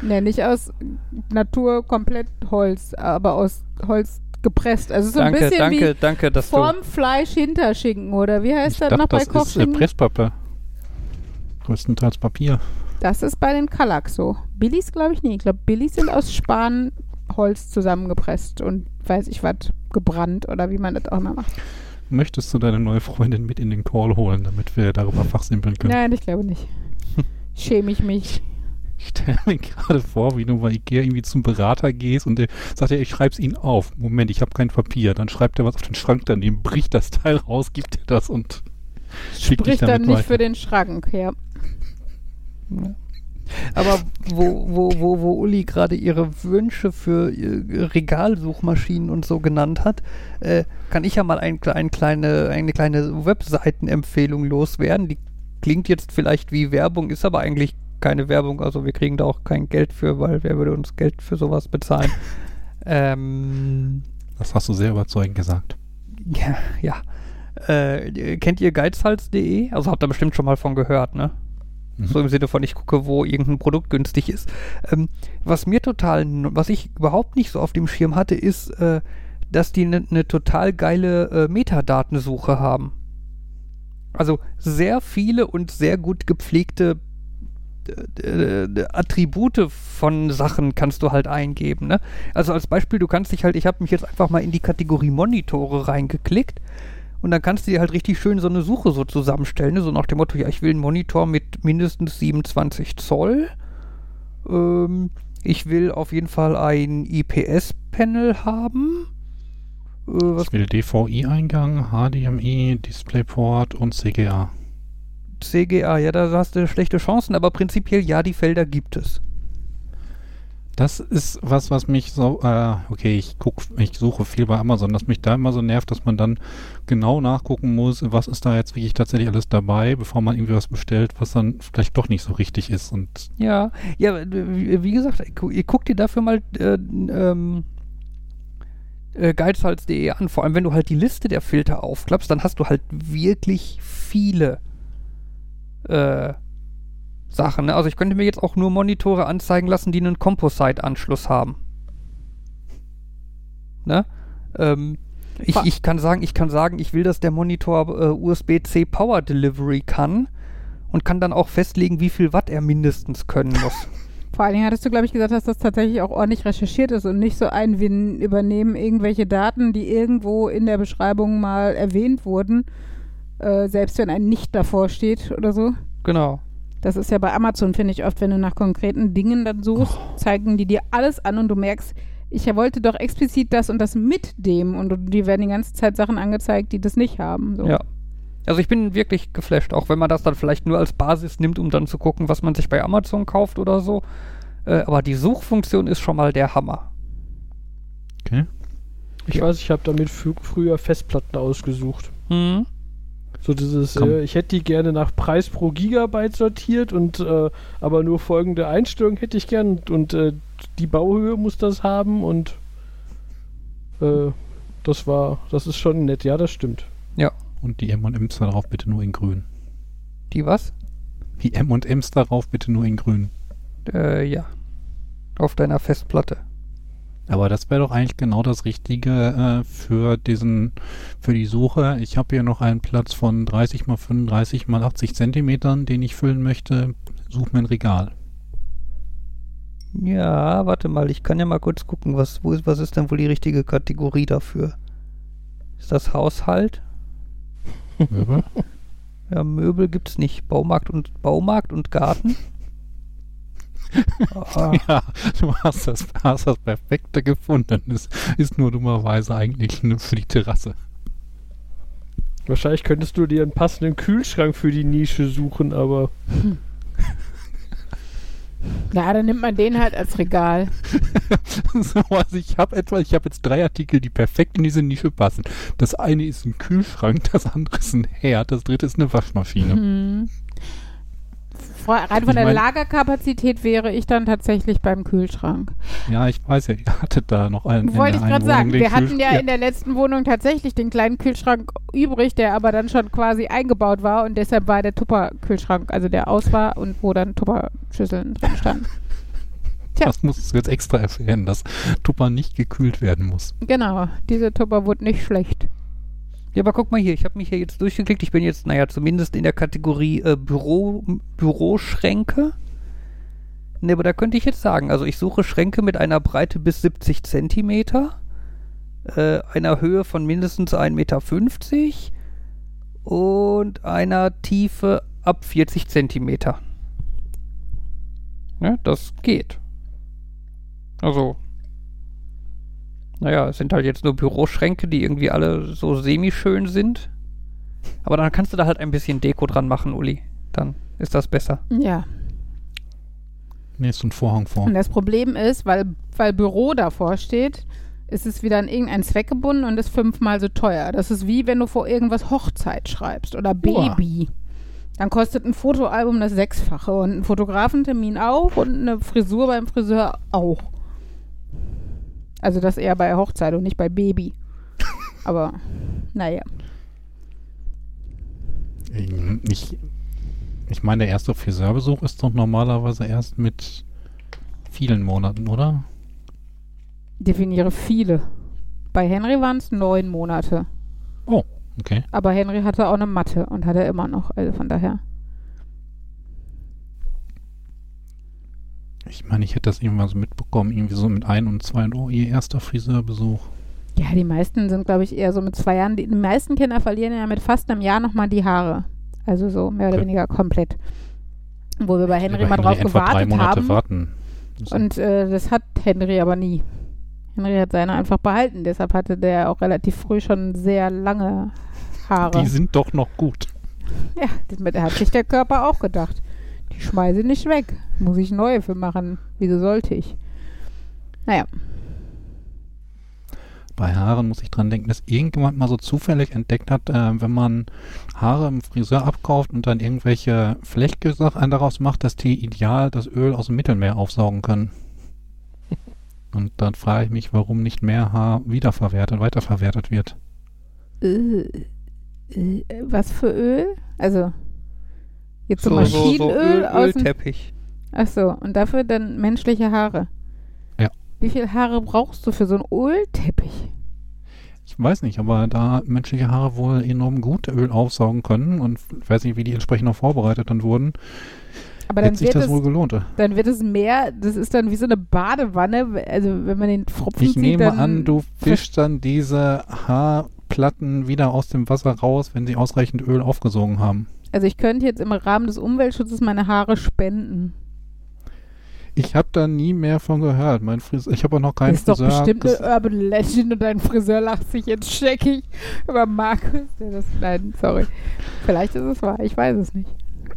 Ne, nicht aus Natur komplett Holz, aber aus Holz gepresst. Also so ein danke, bisschen danke, wie danke, dass vorm Fleisch Hinterschinken, oder wie heißt Ich das dachte, noch bei das ist Kochschinken? Presspappe. Größtenteils Papier. das ist bei den Kallax so. Billies glaube ich nicht. Ich glaube, Billies sind aus Spanholz zusammengepresst und weiß ich was, gebrannt oder wie man das auch immer macht. möchtest du deine neue Freundin mit in den Call holen, damit wir darüber fachsimpeln können? Nein, ich glaube nicht. Schäme ich mich. Ich stelle mir gerade vor, wie du bei Ikea irgendwie zum Berater gehst und der sagt ja, ich schreib's Ihnen auf. Moment, ich habe kein Papier. Dann schreibt er was auf den Schrank daneben, bricht das Teil raus, gibt dir das und schickt dich Spricht dann damit nicht weiter. für den Schrank, ja. Ja. Aber wo, wo, wo, wo Uli gerade ihre Wünsche für äh, Regalsuchmaschinen und so genannt hat, äh, kann ich ja mal ein, ein kleine, eine kleine Webseitenempfehlung loswerden. Die klingt jetzt vielleicht wie Werbung, ist aber eigentlich keine Werbung. Also wir kriegen da auch kein Geld für, weil wer würde uns Geld für sowas bezahlen? ähm, Das hast du sehr überzeugend gesagt. ja, ja. Äh, kennt ihr geizhals.de? Also habt ihr bestimmt schon mal von gehört, ne? Mhm. So im Sinne von, ich gucke, wo irgendein Produkt günstig ist. Ähm, was mir total, was ich überhaupt nicht so auf dem Schirm hatte, ist, äh, dass die eine ne total geile äh, Metadatensuche haben. Also sehr viele und sehr gut gepflegte Attribute von Sachen kannst du halt eingeben. Ne? Also als Beispiel, du kannst dich halt, ich habe mich jetzt einfach mal in die Kategorie Monitore reingeklickt und dann kannst du dir halt richtig schön so eine Suche so zusammenstellen, ne? so nach dem Motto, ja, ich will einen Monitor mit mindestens 27 Zoll. Ähm, ich will auf jeden Fall ein IPS-Panel haben. Äh, Ich will DVI-Eingang, HDMI, DisplayPort und CGA. CGA, ja, da hast du schlechte Chancen, aber prinzipiell ja, die Felder gibt es. Das ist was, was mich so, äh, okay, ich guck, ich suche viel bei Amazon, dass mich da immer so nervt, dass man dann genau nachgucken muss, was ist da jetzt wirklich tatsächlich alles dabei, bevor man irgendwie was bestellt, was dann vielleicht doch nicht so richtig ist. Und Ja, ja, wie gesagt, ihr guckt dir dafür mal äh, ähm, äh, geizhals.de an. Vor allem, wenn du halt die Liste der Filter aufklappst, dann hast du halt wirklich viele äh, Sachen. Ne? Also ich könnte mir jetzt auch nur Monitore anzeigen lassen, die einen Composite-Anschluss haben. Ne? Ähm, ich, ich kann sagen, ich kann sagen, ich will, dass der Monitor äh, USB-C Power Delivery kann und kann dann auch festlegen, wie viel Watt er mindestens können muss. Vor allen Dingen hattest du, glaube ich, gesagt, dass das tatsächlich auch ordentlich recherchiert ist und nicht so ein, wir übernehmen irgendwelche Daten, die irgendwo in der Beschreibung mal erwähnt wurden, äh, selbst wenn ein Nicht davor steht oder so. genau. Das ist ja bei Amazon, finde ich, oft, wenn du nach konkreten Dingen dann suchst, zeigen die dir alles an und du merkst, ich wollte doch explizit das und das mit dem und die werden die ganze Zeit Sachen angezeigt, die das nicht haben. So. Ja. Also ich bin wirklich geflasht, auch wenn man das dann vielleicht nur als Basis nimmt, um dann zu gucken, was man sich bei Amazon kauft oder so. Äh, aber die Suchfunktion ist schon mal der Hammer. okay. Ich weiß, ich habe damit früher Festplatten ausgesucht. Hm. So dieses, äh, ich hätte die gerne nach Preis pro Gigabyte sortiert und äh, aber nur folgende Einstellung hätte ich gern und, und äh, die Bauhöhe muss das haben und äh, das war, das ist schon nett, ja, das stimmt. Und die M&M's darauf bitte nur in grün. Die was? Die M&M's darauf bitte nur in grün. Äh, ja. Auf deiner Festplatte. Aber das wäre doch eigentlich genau das Richtige äh, für diesen, für die Suche. Ich habe hier noch einen Platz von 30 mal 35 mal 80 Zentimetern, den ich füllen möchte. Such mir ein Regal. Ja, warte mal, ich kann ja mal kurz gucken, was, wo ist, was ist denn wohl die richtige Kategorie dafür? Ist das Haushalt? Möbel? Ja, Möbel gibt's nicht. Baumarkt und Baumarkt und Garten? Ah, ja, du hast das, hast das Perfekte gefunden. Es ist nur dummerweise eigentlich nur für die Terrasse. Wahrscheinlich könntest du dir einen passenden Kühlschrank für die Nische suchen, aber Ja, dann nimmt man den halt als Regal. so, also ich habe etwa, ich habe jetzt drei Artikel, die perfekt in diese Nische passen. Das eine ist ein Kühlschrank, das andere ist ein Herd, das dritte ist eine Waschmaschine. Mhm. Rein Ich von der mein- Lagerkapazität wäre ich dann tatsächlich beim Kühlschrank. Ja, ich weiß ja, ihr hattet da noch einen. in Wollte ich gerade sagen. Wir hatten ja Kühlschrank- in der letzten Wohnung tatsächlich den kleinen Kühlschrank übrig, der aber dann schon quasi eingebaut war und deshalb war der Tupper-Kühlschrank, also der aus war und wo dann Tupper-Schüsseln drin standen. Tja. Das musst du jetzt extra erwähnen, dass Tupper nicht gekühlt werden muss. Genau, diese Tupper wurde nicht schlecht. Ja, aber guck mal hier, ich habe mich hier jetzt durchgeklickt. Ich bin jetzt, naja, zumindest in der Kategorie äh, Büro, Büroschränke. Ne, aber da könnte ich jetzt sagen, also ich suche Schränke mit einer Breite bis 70 Zentimeter, äh, einer Höhe von mindestens 1,50 Meter und einer Tiefe ab 40 Zentimeter. Ne, das geht. Also, naja, es sind halt jetzt nur Büroschränke, die irgendwie alle so semi-schön sind. Aber dann kannst du da halt ein bisschen Deko dran machen, Uli. Dann ist das besser. Ja. Nee, ist so ein Vorhang vor. Und das Problem ist, weil, weil Büro davor steht, ist es wieder an irgendeinen Zweck gebunden und ist fünfmal so teuer. Das ist wie wenn du vor irgendwas Hochzeit schreibst oder Baby. Dann kostet ein Fotoalbum das Sechsfache und ein Fotografentermin auch und eine Frisur beim Friseur auch. Also das eher bei Hochzeit und nicht bei Baby. Aber naja. Ich, ich meine, der erste Friseurbesuch ist doch normalerweise erst mit vielen Monaten, oder? Definiere viele. Bei Henry waren es neun Monate. Oh, okay. Aber Henry hatte auch eine Matte und hat er immer noch. Also von daher. Ich meine, ich hätte das irgendwann so mitbekommen, irgendwie so mit ein und zwei oh, ihr erster Friseurbesuch. Ja, die meisten sind, glaube ich, eher so mit zwei Jahren. Die, die meisten Kinder verlieren ja mit fast einem Jahr nochmal die Haare. Also so mehr oder Okay. weniger komplett. Wo wir bei Henry mal bei drauf etwa drei gewartet Monate haben. warten. Und äh, das hat Henry aber nie. Henry hat seine einfach behalten. Deshalb hatte der auch relativ früh schon sehr lange Haare. die sind doch noch gut. Ja, das hat sich der Körper auch gedacht. Die schmeiße ich nicht weg. Muss ich neue für machen. Wieso sollte ich? Naja, Bei Haaren muss ich dran denken, dass irgendjemand mal so zufällig entdeckt hat, äh, wenn man Haare im Friseur abkauft und dann irgendwelche Flechtgesachen daraus macht, dass die ideal das Öl aus dem Mittelmeer aufsaugen können. Und dann frage ich mich, warum nicht mehr Haar wiederverwertet, weiterverwertet wird. äh, äh, was für Öl? Also, jetzt so, So, so, so Maschinenöl Öl, aus dem Ölteppich. Ach so, und dafür dann menschliche Haare. Ja. Wie viel Haare brauchst du für so einen Ölteppich? Ich weiß nicht, aber da menschliche Haare wohl enorm gut Öl aufsaugen können und ich weiß nicht, wie die entsprechend noch vorbereitet dann wurden, Aber dann hätte sich wird, das es, wohl gelohnt. dann wird es mehr, das ist dann wie so eine Badewanne. Also, wenn man den Tropfen Ich sieht, nehme an, du fischst dann diese Haarplatten wieder aus dem Wasser raus, wenn sie ausreichend Öl aufgesogen haben. Also, ich könnte jetzt im Rahmen des Umweltschutzes meine Haare spenden. Ich habe da nie mehr von gehört. Mein Fris ich habe auch noch keinen das ist doch Friseur. bestimmt eine Urban Legend und dein Friseur lacht sich jetzt scheckig über Markus. Der das, nein, sorry. Vielleicht ist es wahr, ich weiß es nicht.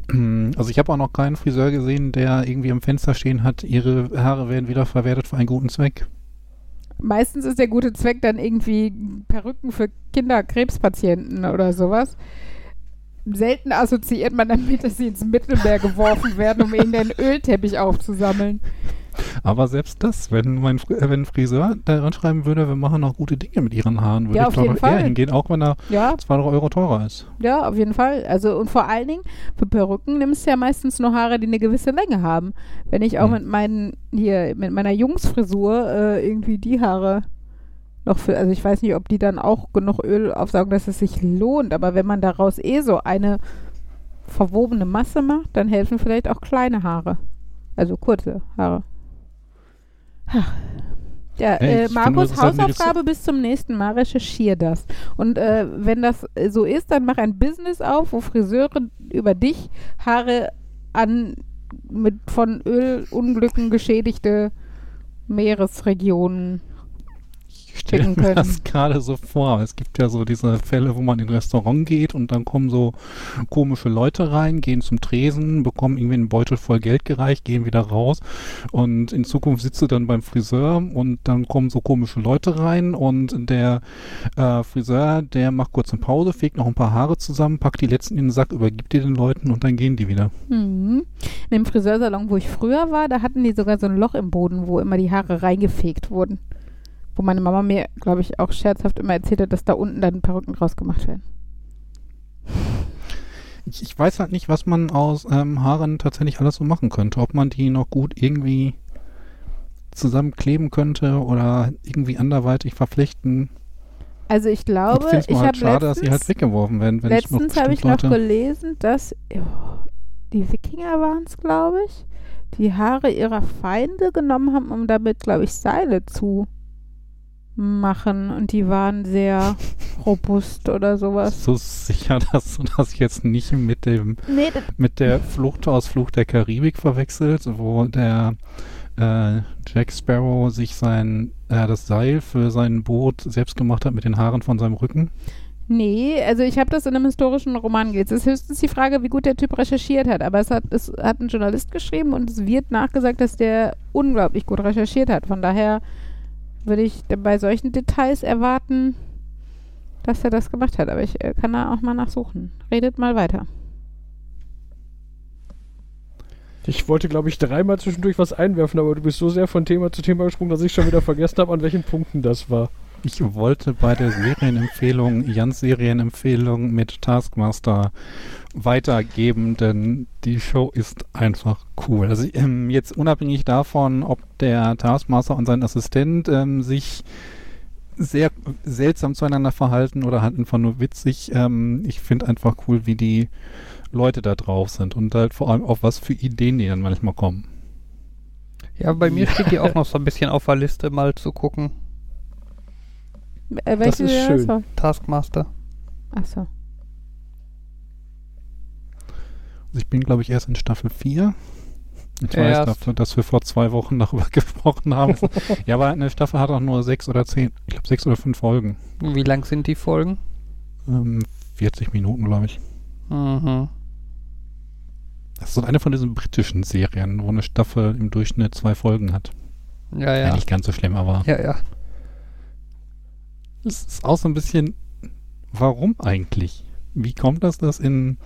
Also ich habe auch noch keinen Friseur gesehen, der irgendwie am Fenster stehen hat, ihre Haare werden wieder verwertet für einen guten Zweck. Meistens ist der gute Zweck dann irgendwie Perücken für Kinderkrebspatienten oder sowas. Selten assoziiert man damit, dass sie ins Mittelmeer geworfen werden, um irgendeinen Ölteppich aufzusammeln. Aber selbst das, wenn mein äh, wenn ein Friseur daran schreiben würde, wir machen noch gute Dinge mit ihren Haaren, würde Ja, ich glaube jeden eher hingehen, auch wenn er Ja, 200 Euro teurer ist. ja, auf jeden Fall. Also und vor allen Dingen für Perücken nimmst du ja meistens nur Haare, die eine gewisse Länge haben. Wenn ich auch Hm. mit meinen hier mit meiner Jungsfrisur äh, irgendwie die Haare noch für, also ich weiß nicht, ob die dann auch genug Öl aufsaugen, dass es sich lohnt. Aber wenn man daraus eh so eine verwobene Masse macht, dann helfen vielleicht auch kleine Haare, also kurze Haare. Ha. Ja, äh, finde, Markus, ist halt Hausaufgabe bis zum nächsten Mal, recherchier das. Und äh, wenn das äh, so ist, dann mach ein Business auf, wo Friseure über dich Haare an mit von Ölunglücken geschädigte Meeresregionen. Ich stelle Schicken mir können. das gerade so vor. Es gibt ja so diese Fälle, wo man in ein Restaurant geht und dann kommen so komische Leute rein, gehen zum Tresen, bekommen irgendwie einen Beutel voll Geld gereicht, gehen wieder raus und in Zukunft sitzt du dann beim Friseur und dann kommen so komische Leute rein und der äh, Friseur, der macht kurz eine Pause, fegt noch ein paar Haare zusammen, packt die letzten in den Sack, übergibt die den Leuten und dann gehen die wieder. Mhm. In dem Friseursalon, wo ich früher war, da hatten die sogar so ein Loch im Boden, wo immer die Haare reingefegt wurden. Wo meine Mama mir, glaube ich, auch scherzhaft immer erzählt hat, dass da unten dann Perücken draus gemacht werden. Ich, ich weiß halt nicht, was man aus ähm, Haaren tatsächlich alles so machen könnte. Ob man die noch gut irgendwie zusammenkleben könnte oder irgendwie anderweitig verflechten. Also ich glaube, ich ich mal habe halt schade, dass sie halt weggeworfen werden, wenn letztens habe ich noch Leute... gelesen, dass oh, die Wikinger waren es, glaube ich, die Haare ihrer Feinde genommen haben, um damit, glaube ich, Seile zu machen und die waren sehr robust oder sowas. So sicher, dass du das jetzt nicht mit dem Nee, mit der Flucht aus Flucht der Karibik verwechselt, wo der äh, Jack Sparrow sich sein äh, das Seil für sein Boot selbst gemacht hat mit den Haaren von seinem Rücken. nee, also ich habe das in einem historischen Roman gelesen. Es ist höchstens die Frage, wie gut der Typ recherchiert hat. Aber es hat, es hat ein Journalist geschrieben und es wird nachgesagt, dass der unglaublich gut recherchiert hat. Von daher würde ich bei solchen Details erwarten, dass er das gemacht hat. Aber ich äh, kann da auch mal nachsuchen. Redet mal weiter. Ich wollte, glaube ich, dreimal zwischendurch was einwerfen, aber du bist so sehr von Thema zu Thema gesprungen, dass ich schon wieder vergessen habe, an welchen Punkten das war. Ich wollte bei der Serienempfehlung, Jans Serienempfehlung mit Taskmaster weitergeben, denn die Show ist einfach cool. Also ähm, jetzt unabhängig davon, ob der Taskmaster und sein Assistent ähm, sich sehr seltsam zueinander verhalten oder halt einfach nur witzig. Ähm, ich finde einfach cool, wie die Leute da drauf sind und halt vor allem auf was für Ideen die dann manchmal kommen. Ja, bei mir steht die auch noch so ein bisschen auf der Liste, mal zu gucken. Äh, welche ist wäre schön. Taskmaster. Achso. Ich bin, glaube ich, erst in Staffel 4. Ich Ja, weiß, erst. dafür, dass wir vor zwei Wochen darüber gesprochen haben. ja, aber eine Staffel hat auch nur sechs oder zehn, ich glaube sechs oder fünf Folgen. Wie lang sind die Folgen? Ähm, 40 Minuten, glaube ich. Mhm. Das ist so eine von diesen britischen Serien, wo eine Staffel im Durchschnitt zwei Folgen hat. Ja, Ja, ja. nicht ganz so schlimm, aber Ja, ja. es ist auch so ein bisschen, warum eigentlich? Wie kommt das, dass in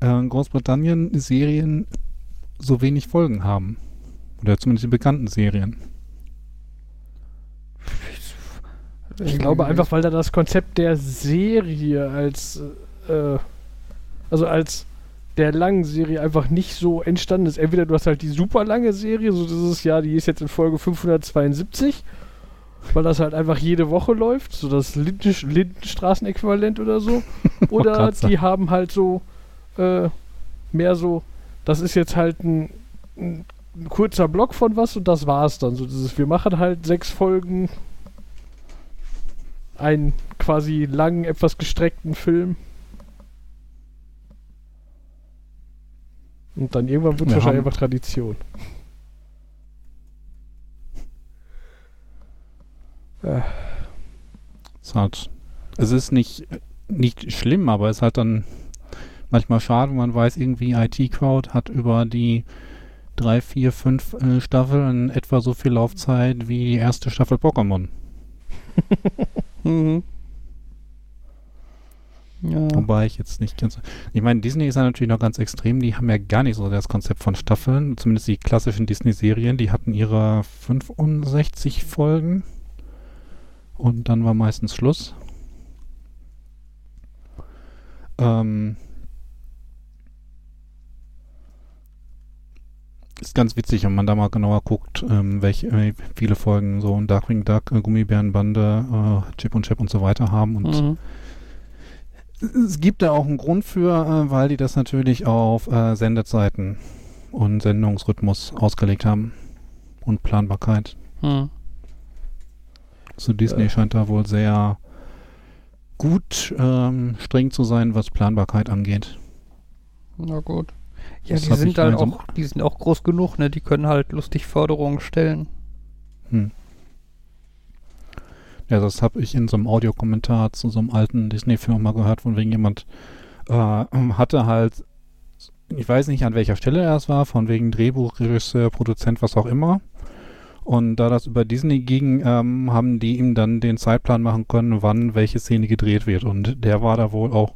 äh, Großbritannien Serien so wenig Folgen haben? Oder zumindest die bekannten Serien. Ich glaube einfach, weil da das Konzept der Serie als, äh, also als der langen Serie einfach nicht so entstanden ist. Entweder du hast halt die super lange Serie, so dieses Jahr, die ist jetzt in Folge 572, weil das halt einfach jede Woche läuft, so das Linden Lindenstraßen-Äquivalent oder so. Oder die haben halt so äh, mehr so, das ist jetzt halt ein, ein, kurzer Block von was und das war's dann. So dieses, wir machen halt sechs Folgen einen quasi langen, etwas gestreckten Film. Und dann irgendwann wird es wahrscheinlich einfach Tradition. Äh, Es ist halt, es ist nicht, nicht schlimm, aber es ist halt dann manchmal schade, man weiß, irgendwie IT-Crowd hat über die drei, vier, fünf äh, Staffeln etwa so viel Laufzeit wie die erste Staffel Pokémon. Mhm. Ja. Wobei ich jetzt nicht ganz. Ich meine, Disney ist ja natürlich noch ganz extrem. Die haben ja gar nicht so das Konzept von Staffeln. Zumindest die klassischen Disney-Serien. Die hatten ihre 65 Folgen. Und dann war meistens Schluss. Ähm. Ist ganz witzig, wenn man da mal genauer guckt, ähm, welche äh, viele Folgen so ein Darkwing Duck, äh, Gummibärenbande, äh, Chip und Chap und so weiter haben. Und Mhm. es gibt da auch einen Grund für, äh, weil die das natürlich auf äh, Sendezeiten und Sendungsrhythmus ausgelegt haben und Planbarkeit. Mhm. So Disney Äh. scheint da wohl sehr gut ähm, streng zu sein, was Planbarkeit angeht. Na gut. Ja, Das die sind ich halt langsam- auch, die sind auch groß genug, ne? Die können halt lustig Forderungen stellen. Hm. Ja, das habe ich in so einem Audiokommentar zu so einem alten Disney-Film mal gehört, von wegen jemand äh, hatte halt, ich weiß nicht an welcher Stelle er es war, von wegen Drehbuch, Regisseur, Produzent, was auch immer. Und da das über Disney ging, ähm, haben die ihm dann den Zeitplan machen können, wann welche Szene gedreht wird. Und der war da wohl auch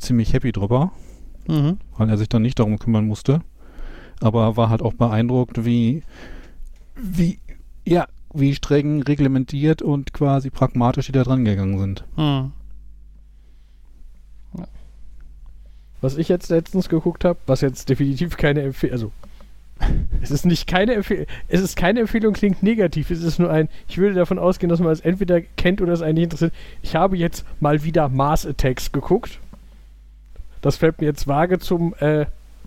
ziemlich happy drüber, Mhm. weil er sich dann nicht darum kümmern musste. Aber war halt auch beeindruckt, wie, wie, ja, wie streng reglementiert und quasi pragmatisch die da dran gegangen sind. Mhm. was ich jetzt letztens geguckt habe, was jetzt definitiv keine Empfehlung, also es ist nicht keine Empfehlung, es ist keine Empfehlung, klingt negativ, es ist nur ein, ich würde davon ausgehen, dass man es entweder kennt oder es einen nicht interessiert. Ich habe jetzt mal wieder Mars Attacks geguckt. Das fällt mir jetzt vage zum äh,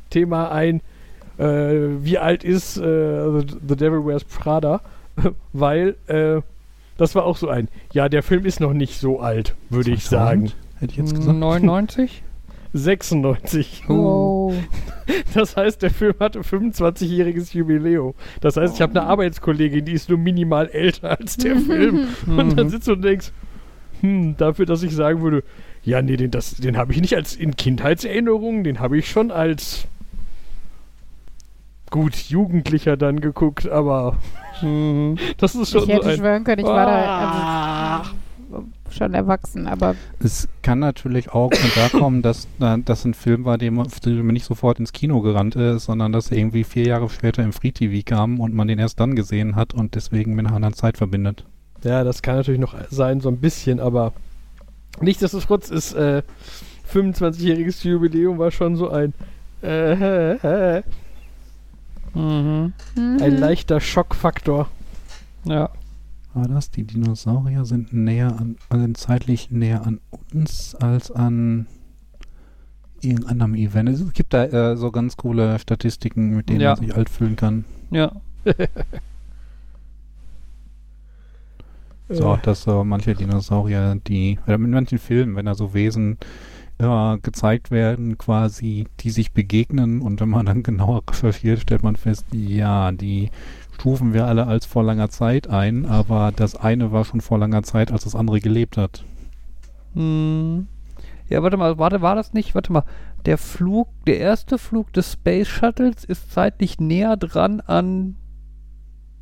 Thema ein, äh, wie alt ist äh, The, The Devil Wears Prada, weil äh, Das war auch so ein, ja, der Film ist noch nicht so alt, würde ich sagen. 2000? Hätte ich jetzt gesagt. 99? 96. Oh. Das heißt, der Film hatte 25-jähriges Jubiläum. Das heißt, ich habe eine Arbeitskollegin, die ist nur minimal älter als der Film. Und dann sitzt du und denkst, hm, dafür, dass ich sagen würde, ja, nee, den, das- den habe ich nicht als in Kindheitserinnerungen, den habe ich schon als gut Jugendlicher dann geguckt, aber Mhm. das ist schon Ich so hätte ein. schwören können, ich war Ah. da also, schon erwachsen, aber Es kann natürlich auch von da kommen, dass äh, das ein Film war, dem dem man nicht sofort ins Kino gerannt ist, sondern dass er irgendwie vier Jahre später im Free TV kam und man den erst dann gesehen hat und deswegen mit einer anderen Zeit verbindet. Ja, das kann natürlich noch sein, so ein bisschen, aber nichtsdestotrotz ist äh, 25-jähriges Jubiläum war schon so ein äh, äh, äh, Mhm. ein leichter Schockfaktor. Ja. War das? Die Dinosaurier sind näher an, sind zeitlich näher an uns als an irgendeinem anderem Event. Es gibt da äh, so ganz coole Statistiken, mit denen Ja. man sich alt fühlen kann. Ja. So, Äh, dass so manche Dinosaurier, die, oder in manchen Filmen, wenn da so Wesen ja, gezeigt werden, quasi, die sich begegnen und wenn man dann genauer recherchiert, stellt man fest, ja, die stufen wir alle als vor langer Zeit ein, aber das eine war schon vor langer Zeit, als das andere gelebt hat. Hm. Ja, warte mal, warte, war das nicht? Warte mal. Der Flug, der erste Flug des Space Shuttles ist zeitlich näher dran an.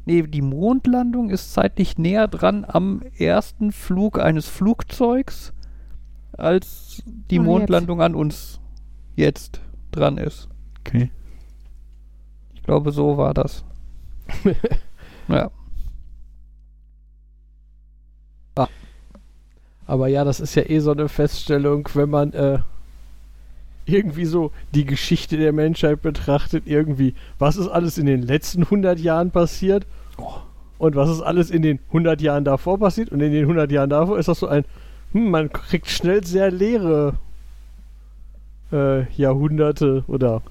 Nee, die Mondlandung ist zeitlich näher dran am ersten Flug eines Flugzeugs, als die Und Mondlandung an uns jetzt dran ist. Okay. Ich glaube, so war das. ja. aber ja, das ist ja eh so eine Feststellung, wenn man äh, irgendwie so die Geschichte der Menschheit betrachtet, irgendwie, was ist alles in den letzten 100 Jahren passiert? Und was ist alles in den 100 Jahren davor passiert? Und in den 100 Jahren davor ist das so ein, hm, man kriegt schnell sehr leere äh, Jahrhunderte oder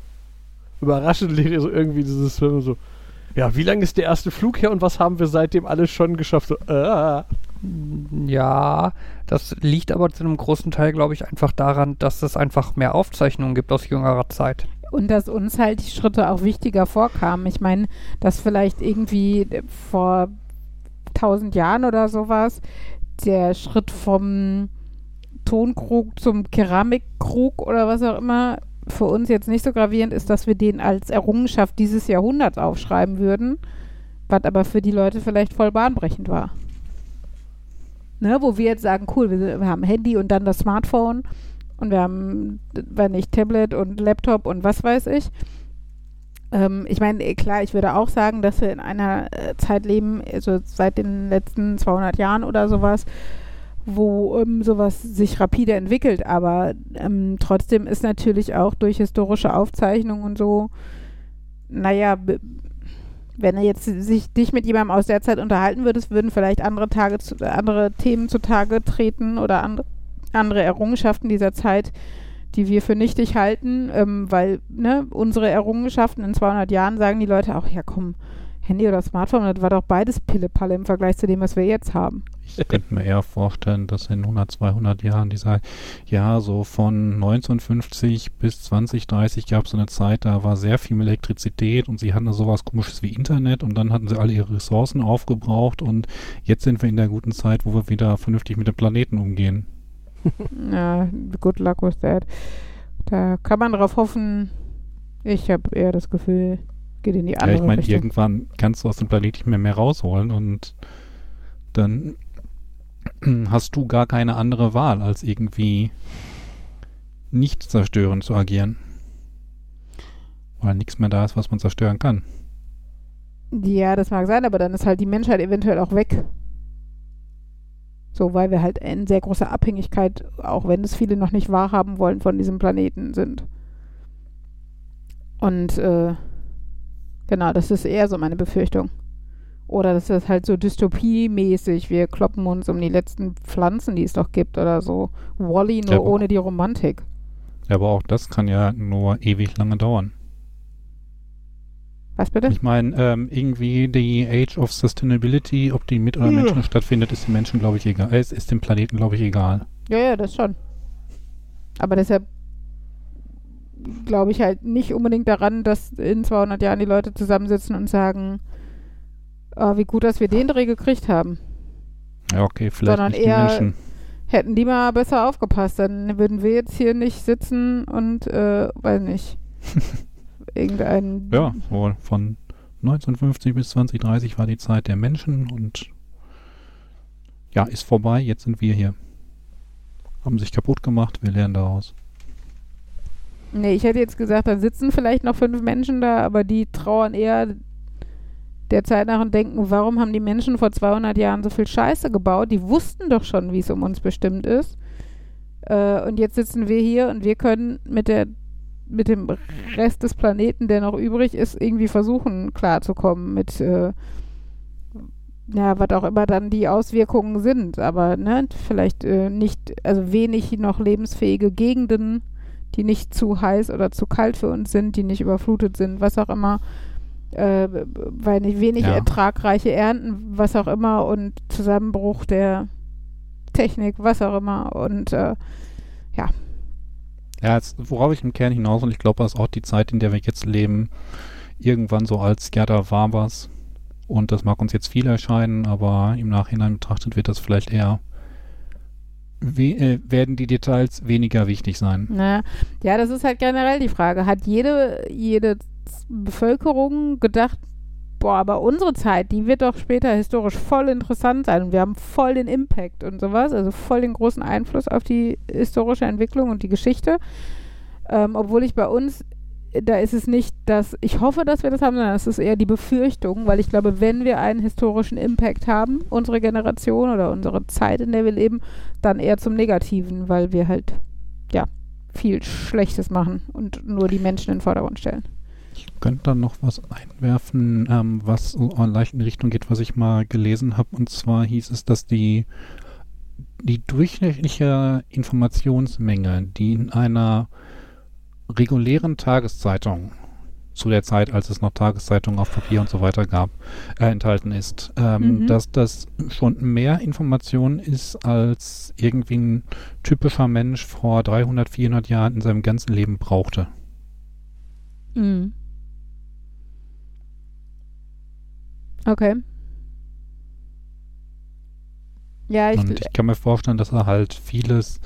überraschend leere, so irgendwie dieses Film so, ja, wie lange ist der erste Flug her und was haben wir seitdem alles schon geschafft? So, äh, Ja, das liegt aber zu einem großen Teil, glaube ich, einfach daran, dass es einfach mehr Aufzeichnungen gibt aus jüngerer Zeit. Und dass uns halt die Schritte auch wichtiger vorkamen. Ich meine, dass vielleicht irgendwie vor tausend Jahren oder sowas der Schritt vom Tonkrug zum Keramikkrug oder was auch immer für uns jetzt nicht so gravierend ist, dass wir den als Errungenschaft dieses Jahrhunderts aufschreiben würden, was aber für die Leute vielleicht voll bahnbrechend war. Ne, wo wir jetzt sagen, cool, wir, wir haben Handy und dann das Smartphone und wir haben, wenn nicht, Tablet und Laptop und was weiß ich. Ähm, ich meine, eh, klar, ich würde auch sagen, dass wir in einer äh, Zeit leben, also seit den letzten 200 Jahren oder sowas, wo ähm, sowas sich rapide entwickelt. Aber ähm, trotzdem ist natürlich auch durch historische Aufzeichnungen und so, naja, wenn du jetzt sich dich mit jemandem aus der Zeit unterhalten würdest, würden vielleicht andere Tage, zu, andere Themen zutage treten oder andere andere Errungenschaften dieser Zeit, die wir für nichtig halten, ähm, weil ne, unsere Errungenschaften in 200 Jahren sagen die Leute auch, ja komm, Handy oder Smartphone, das war doch beides Pillepalle im Vergleich zu dem, was wir jetzt haben. Ich könnte mir eher vorstellen, dass in 100, 200 Jahren dieser, ja, so von 1950 bis 2030 gab es eine Zeit, da war sehr viel Elektrizität und sie hatten sowas komisches wie Internet und dann hatten sie alle ihre Ressourcen aufgebraucht und jetzt sind wir in der guten Zeit, wo wir wieder vernünftig mit dem Planeten umgehen. Ja, good luck with that. Da kann man drauf hoffen. Ich habe eher das Gefühl, geht in die Ja, andere ich meine, irgendwann kannst du aus dem Planeten nicht mehr, mehr rausholen und dann hast du gar keine andere Wahl, als irgendwie nicht zerstörend zu agieren. Weil nichts mehr da ist, was man zerstören kann. Ja, das mag sein, aber dann ist halt die Menschheit eventuell auch weg. So, weil wir halt in sehr großer Abhängigkeit, auch wenn es viele noch nicht wahrhaben wollen, von diesem Planeten sind. Und äh, genau, das ist eher so meine Befürchtung. Oder das ist halt so dystopiemäßig, wir kloppen uns um die letzten Pflanzen, die es doch gibt oder so. Wally nur Ja, ohne die Romantik. Aber auch das kann ja nur ewig lange dauern. Was bitte? Ich meine, ähm, irgendwie die Age of Sustainability, ob die mit oder Menschen stattfindet, ist den Menschen, glaube ich, egal. Es ist dem Planeten, glaube ich, egal. Ja, ja, das schon. Aber deshalb glaube ich halt nicht unbedingt daran, dass in 200 Jahren die Leute zusammensitzen und sagen, oh, wie gut, dass wir den Dreh gekriegt haben. Ja, okay, vielleicht Sondern nicht die eher- Menschen. Hätten die mal besser aufgepasst, dann würden wir jetzt hier nicht sitzen und, äh, weiß nicht, irgendein... Ja, so von 1950 bis 2030 war die Zeit der Menschen und ja, ist vorbei. Jetzt sind wir hier. Haben sich kaputt gemacht, wir lernen daraus. Nee, ich hätte jetzt gesagt, da sitzen vielleicht noch fünf Menschen da, aber die trauern eher der Zeit nach und denken, warum haben die Menschen vor 200 Jahren so viel Scheiße gebaut? Die wussten doch schon, wie es um uns bestimmt ist. Äh, und jetzt sitzen wir hier und wir können mit der mit dem Rest des Planeten, der noch übrig ist, irgendwie versuchen klarzukommen mit äh, ja, was auch immer dann die Auswirkungen sind, aber ne, vielleicht äh, nicht, also wenig noch lebensfähige Gegenden, die nicht zu heiß oder zu kalt für uns sind, die nicht überflutet sind, was auch immer, äh, weil nicht wenig Ja. ertragreiche Ernten, was auch immer und Zusammenbruch der Technik, was auch immer und äh, Ja, jetzt, worauf ich im Kern hinaus und ich glaube, das ist auch die Zeit, in der wir jetzt leben, irgendwann so als, ja, da war was. Und das mag uns jetzt viel erscheinen, aber im Nachhinein betrachtet wird das vielleicht eher, we äh, werden die Details weniger wichtig sein. Naja, ja, das ist halt generell die Frage. Hat jede, jede Bevölkerung gedacht, boah, aber unsere Zeit, die wird doch später historisch voll interessant sein und wir haben voll den Impact und sowas, also voll den großen Einfluss auf die historische Entwicklung und die Geschichte. Ähm, obwohl ich bei uns, da ist es nicht das, ich hoffe, dass wir das haben, sondern es ist eher die Befürchtung, weil ich glaube, wenn wir einen historischen Impact haben, unsere Generation oder unsere Zeit, in der wir leben, dann eher zum Negativen, weil wir halt, ja, viel Schlechtes machen und nur die Menschen in den Vordergrund stellen. Ich könnte dann noch was einwerfen, ähm, was so leicht in die Richtung geht, was ich mal gelesen habe. Und zwar hieß es, dass die, die durchschnittliche Informationsmenge, die in einer regulären Tageszeitung zu der Zeit, als es noch Tageszeitungen auf Papier und so weiter gab, äh, enthalten ist, ähm, Mhm. dass das schon mehr Information ist, als irgendwie ein typischer Mensch vor 300, 400 Jahren in seinem ganzen Leben brauchte. Mhm. Okay. Ja, ich, Und ich kann mir vorstellen, dass da halt vieles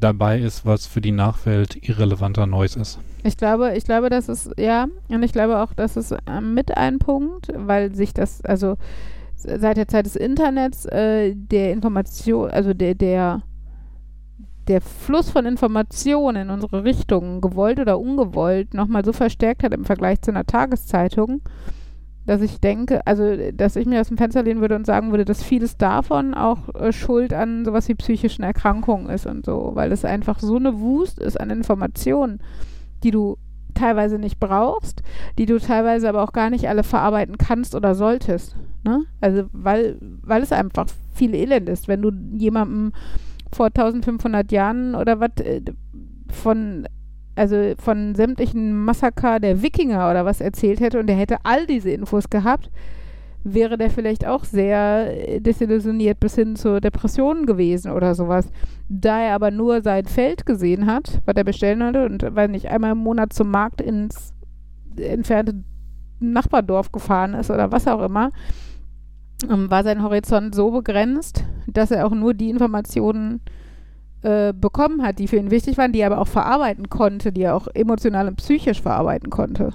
dabei ist, was für die Nachwelt irrelevanter Neues ist. ich glaube, ich glaube, das ist, ja, und ich glaube auch, das ist äh, mit ein Punkt, weil sich das, also seit der Zeit des Internets, äh, der Information, also der, der, der Fluss von Informationen in unsere Richtung, gewollt oder ungewollt, nochmal so verstärkt hat im Vergleich zu einer Tageszeitung, dass ich denke, also dass ich mir aus dem Fenster lehnen würde und sagen würde, dass vieles davon auch äh, Schuld an sowas wie psychischen Erkrankungen ist und so, weil es einfach so eine Wust ist an Informationen, die du teilweise nicht brauchst, die du teilweise aber auch gar nicht alle verarbeiten kannst oder solltest. Ne? Also weil, weil es einfach viel Elend ist, wenn du jemandem vor 1500 Jahren oder was äh, von also von sämtlichen Massaker der Wikinger oder was erzählt hätte und der hätte all diese Infos gehabt, wäre der vielleicht auch sehr äh, desillusioniert bis hin zur Depression gewesen oder sowas. Da er aber nur sein Feld gesehen hat, was er bestellen hatte und, weiß nicht, einmal im Monat zum Markt ins entfernte Nachbardorf gefahren ist oder was auch immer, ähm, war sein Horizont so begrenzt, dass er auch nur die Informationen bekommen hat, die für ihn wichtig waren, die er aber auch verarbeiten konnte, die er auch emotional und psychisch verarbeiten konnte.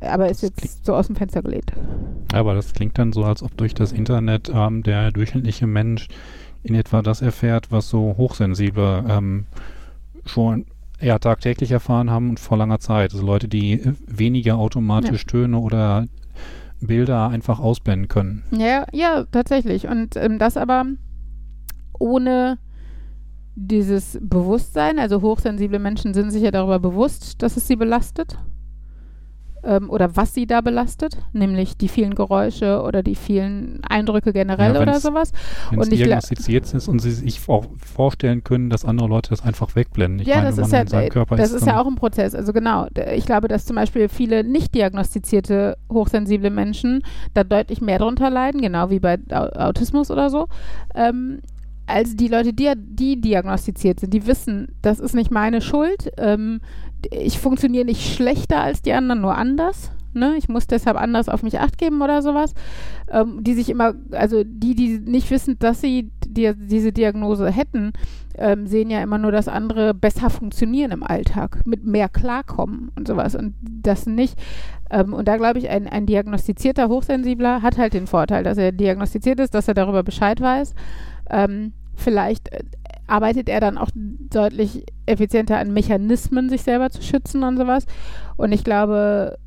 Aber ist jetzt so aus dem Fenster gelehnt. Aber das klingt dann so, als ob durch das Internet ähm, der durchschnittliche Mensch in etwa das erfährt, was so Hochsensible ähm, schon ja, tagtäglich erfahren haben und vor langer Zeit. Also Leute, die äh, weniger automatisch Töne oder Bilder einfach ausblenden können. Ja, ja, tatsächlich. Und ähm, das aber ohne dieses Bewusstsein. Also hochsensible Menschen sind sich ja darüber bewusst, dass es sie belastet. ähm, oder was sie da belastet, nämlich die vielen Geräusche oder die vielen Eindrücke generell Ja, oder sowas. Wenn es diagnostiziert ist und sie sich auch vorstellen können, dass andere Leute das einfach wegblenden. Ich ja, meine, das ist ja, das ist ja auch ein Prozess. Also genau, ich glaube, dass zum Beispiel viele nicht diagnostizierte hochsensible Menschen da deutlich mehr drunter leiden, genau wie bei Au Autismus oder so, ähm, als die Leute, die, die diagnostiziert sind. Die wissen, das ist nicht meine Schuld. Ähm, ich funktioniere nicht schlechter als die anderen, nur anders. Ne? Ich muss deshalb anders auf mich acht geben oder sowas. Ähm, die sich immer, also die, die nicht wissen, dass sie die, diese Diagnose hätten, ähm, sehen ja immer nur, dass andere besser funktionieren im Alltag, mit mehr klarkommen und sowas. Und das nicht. Ähm, und da glaube ich, ein, ein diagnostizierter Hochsensibler hat halt den Vorteil, dass er diagnostiziert ist, dass er darüber Bescheid weiß. Ähm, vielleicht äh, arbeitet er dann auch deutlich effizienter an Mechanismen, sich selber zu schützen und sowas. Und ich glaube,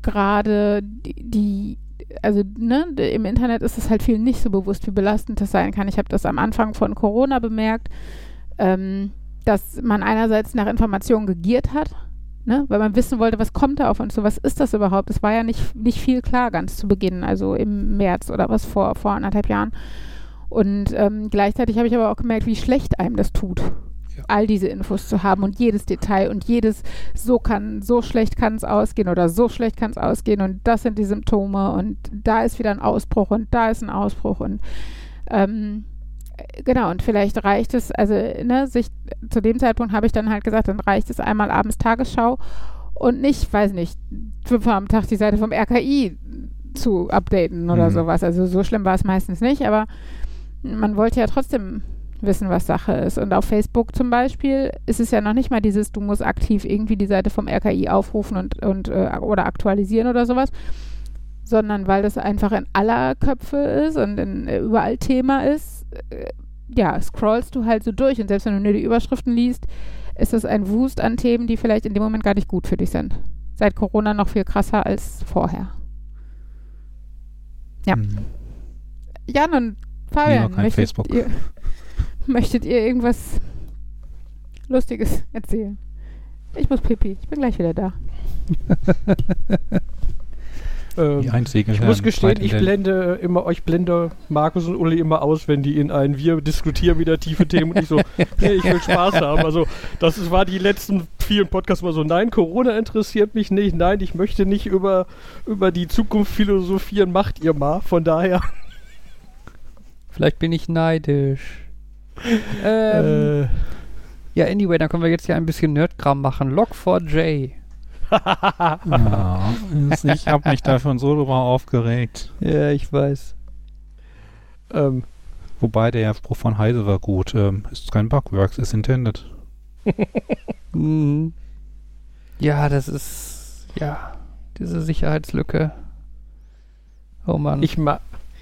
gerade die, die also ne, im Internet ist es halt vielen nicht so bewusst, wie belastend das sein kann. Ich habe das am Anfang von Corona bemerkt, ähm, dass man einerseits nach Informationen gegiert hat, ne, weil man wissen wollte, was kommt da auf uns so, was ist das überhaupt? Es war ja nicht, nicht viel klar ganz zu Beginn, also im März oder was vor, vor anderthalb Jahren. Und ähm, gleichzeitig habe ich aber auch gemerkt, wie schlecht einem das tut, Ja. all diese Infos zu haben und jedes Detail und jedes, so kann, so schlecht kann es ausgehen oder so schlecht kann es ausgehen und das sind die Symptome und da ist wieder ein Ausbruch und da ist ein Ausbruch und ähm, äh, genau, und vielleicht reicht es, also ne, sich zu dem Zeitpunkt habe ich dann halt gesagt, dann reicht es einmal abends Tagesschau und nicht, weiß nicht, fünfmal am Tag die Seite vom RKI zu updaten oder Mhm. sowas. Also so schlimm war es meistens nicht, aber man wollte ja trotzdem wissen, was Sache ist. Und auf Facebook zum Beispiel ist es ja noch nicht mal dieses, du musst aktiv irgendwie die Seite vom RKI aufrufen und, und äh, oder aktualisieren oder sowas, sondern weil das einfach in aller Köpfe ist und in, äh, überall Thema ist, äh, ja, scrollst du halt so durch und selbst wenn du nur die Überschriften liest, ist das ein Wust an Themen, die vielleicht in dem Moment gar nicht gut für dich sind. Seit Corona noch viel krasser als vorher. Ja. Mhm. Jan und Fabian, noch kein möchtet, Facebook. Ihr, möchtet ihr irgendwas Lustiges erzählen? Ich muss pipi. Ich bin gleich wieder da. Ähm, Die einzige ich muss gestehen, ich blende immer, ich blende Markus und Uli immer aus, wenn die in ein Wir diskutieren wieder tiefe Themen und ich so, nee, ich will Spaß haben. Also das ist, war die letzten vielen Podcasts mal so, nein, Corona interessiert mich nicht, nein, ich möchte nicht über, über die Zukunft philosophieren, macht ihr mal. Von daher. Vielleicht bin ich neidisch. ähm, Äh, ja, anyway, dann können wir jetzt ja ein bisschen Nerdkram machen. Log4j. Ja, ich habe mich da schon so drüber aufgeregt. Ja, ich weiß. ähm, Wobei der Spruch von Heise war gut. Ähm, ist kein Bugworks, ist intended. Mhm. Ja, das ist. Ja, diese Sicherheitslücke. Oh Mann. ich, ma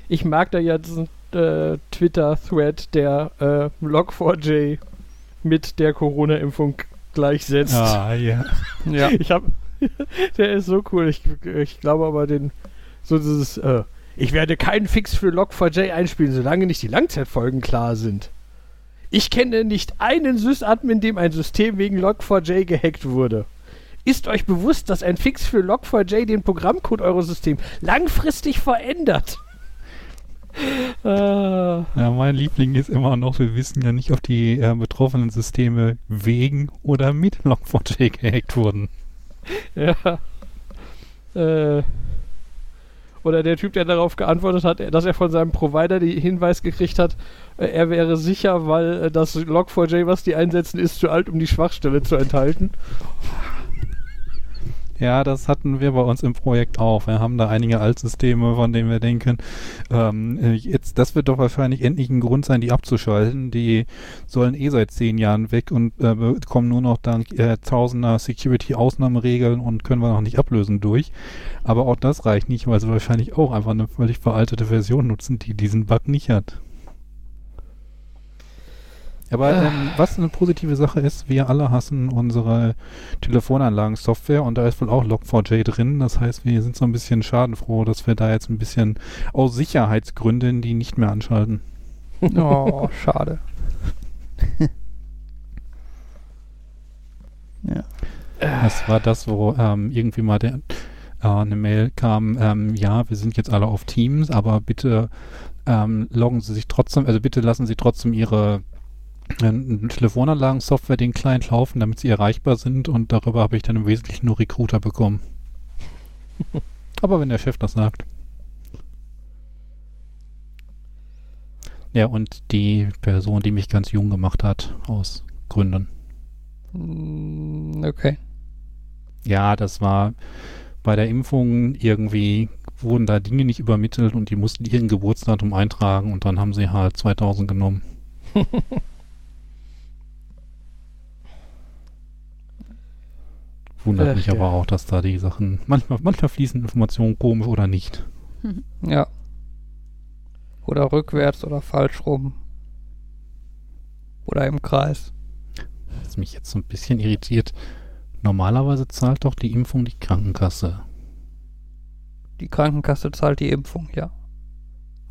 ich mag da ja diesen äh, Twitter-Thread, der äh, Log4j mit der Corona-Impfung gleichsetzt. Ah, ja. ja. Ich hab. der ist so cool. Ich, ich glaube aber den. So dieses. Äh, ich werde keinen Fix für Log4j einspielen, solange nicht die Langzeitfolgen klar sind. Ich kenne nicht einen Sysadmin, in dem ein System wegen Log4j gehackt wurde. Ist euch bewusst, dass ein Fix für Log4j den Programmcode eures Systems langfristig verändert? Ah, ja, mein Liebling ist immer noch, wir wissen ja nicht, ob die äh, betroffenen Systeme wegen oder mit Log4j gehackt wurden. ja. Äh. Oder der Typ, der darauf geantwortet hat, dass er von seinem Provider den Hinweis gekriegt hat, äh, er wäre sicher, weil äh, das Log4j, was die einsetzen, ist zu alt, um die Schwachstelle zu enthalten. Ja, das hatten wir bei uns im Projekt auch. Wir haben da einige Altsysteme, von denen wir denken, ähm, äh, jetzt, das wird doch wahrscheinlich endlich ein Grund sein, die abzuschalten. Die sollen eh seit zehn Jahren weg und äh, kommen nur noch dank äh, tausender Security-Ausnahmeregeln und können wir noch nicht ablösen durch. Aber auch das reicht nicht, weil sie wahrscheinlich auch einfach eine völlig veraltete Version nutzen, die diesen Bug nicht hat. Aber ähm, was eine positive Sache ist, wir alle hassen unsere Telefonanlagen-Software und da ist wohl auch Log4j drin. Das heißt, wir sind so ein bisschen schadenfroh, dass wir da jetzt ein bisschen aus Sicherheitsgründen die nicht mehr anschalten. Oh, schade. ja. Das war das, wo ähm, irgendwie mal der äh, eine Mail kam, ähm, ja, wir sind jetzt alle auf Teams, aber bitte ähm, loggen Sie sich trotzdem, also bitte lassen Sie trotzdem Ihre äh, Telefonanlagen-Software den Client laufen, damit sie erreichbar sind und darüber habe ich dann im Wesentlichen nur Recruiter bekommen. aber wenn der Chef das sagt. Ja, und die Person, die mich ganz jung gemacht hat, aus Gründen. Mm, Okay. Ja, das war bei der Impfung irgendwie wurden da Dinge nicht übermittelt und die mussten ihren Geburtsdatum eintragen und dann haben sie halt 2000 genommen. Wundert Ach, mich ja. aber auch, dass da die Sachen, manchmal, manchmal fließen Informationen komisch oder nicht. Ja. Oder rückwärts oder falsch rum. Oder im Kreis. Was mich jetzt so ein bisschen irritiert. Normalerweise zahlt doch die Impfung die Krankenkasse. Die Krankenkasse zahlt die Impfung, ja.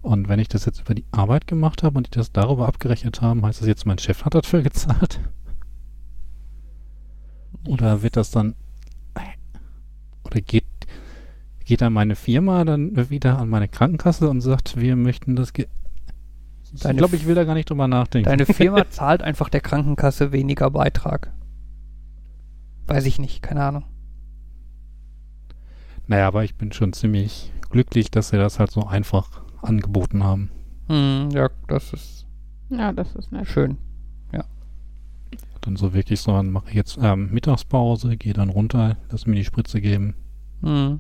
Und wenn ich das jetzt über die Arbeit gemacht habe und die das darüber abgerechnet haben, heißt das jetzt, mein Chef hat dafür gezahlt? Oder wird das dann. Oder geht, geht dann meine Firma dann wieder an meine Krankenkasse und sagt, wir möchten das. Ge ich Deine glaube, ich will da gar nicht drüber nachdenken. Deine Firma zahlt einfach der Krankenkasse weniger Beitrag. Weiß ich nicht, keine Ahnung. naja, aber ich bin schon ziemlich glücklich, dass sie das halt so einfach angeboten haben. Hm, ja, das ist Ja, das ist nett. schön. Dann so wirklich so, dann mache ich jetzt ähm, Mittagspause, gehe dann runter, lass mir die Spritze geben. Hm.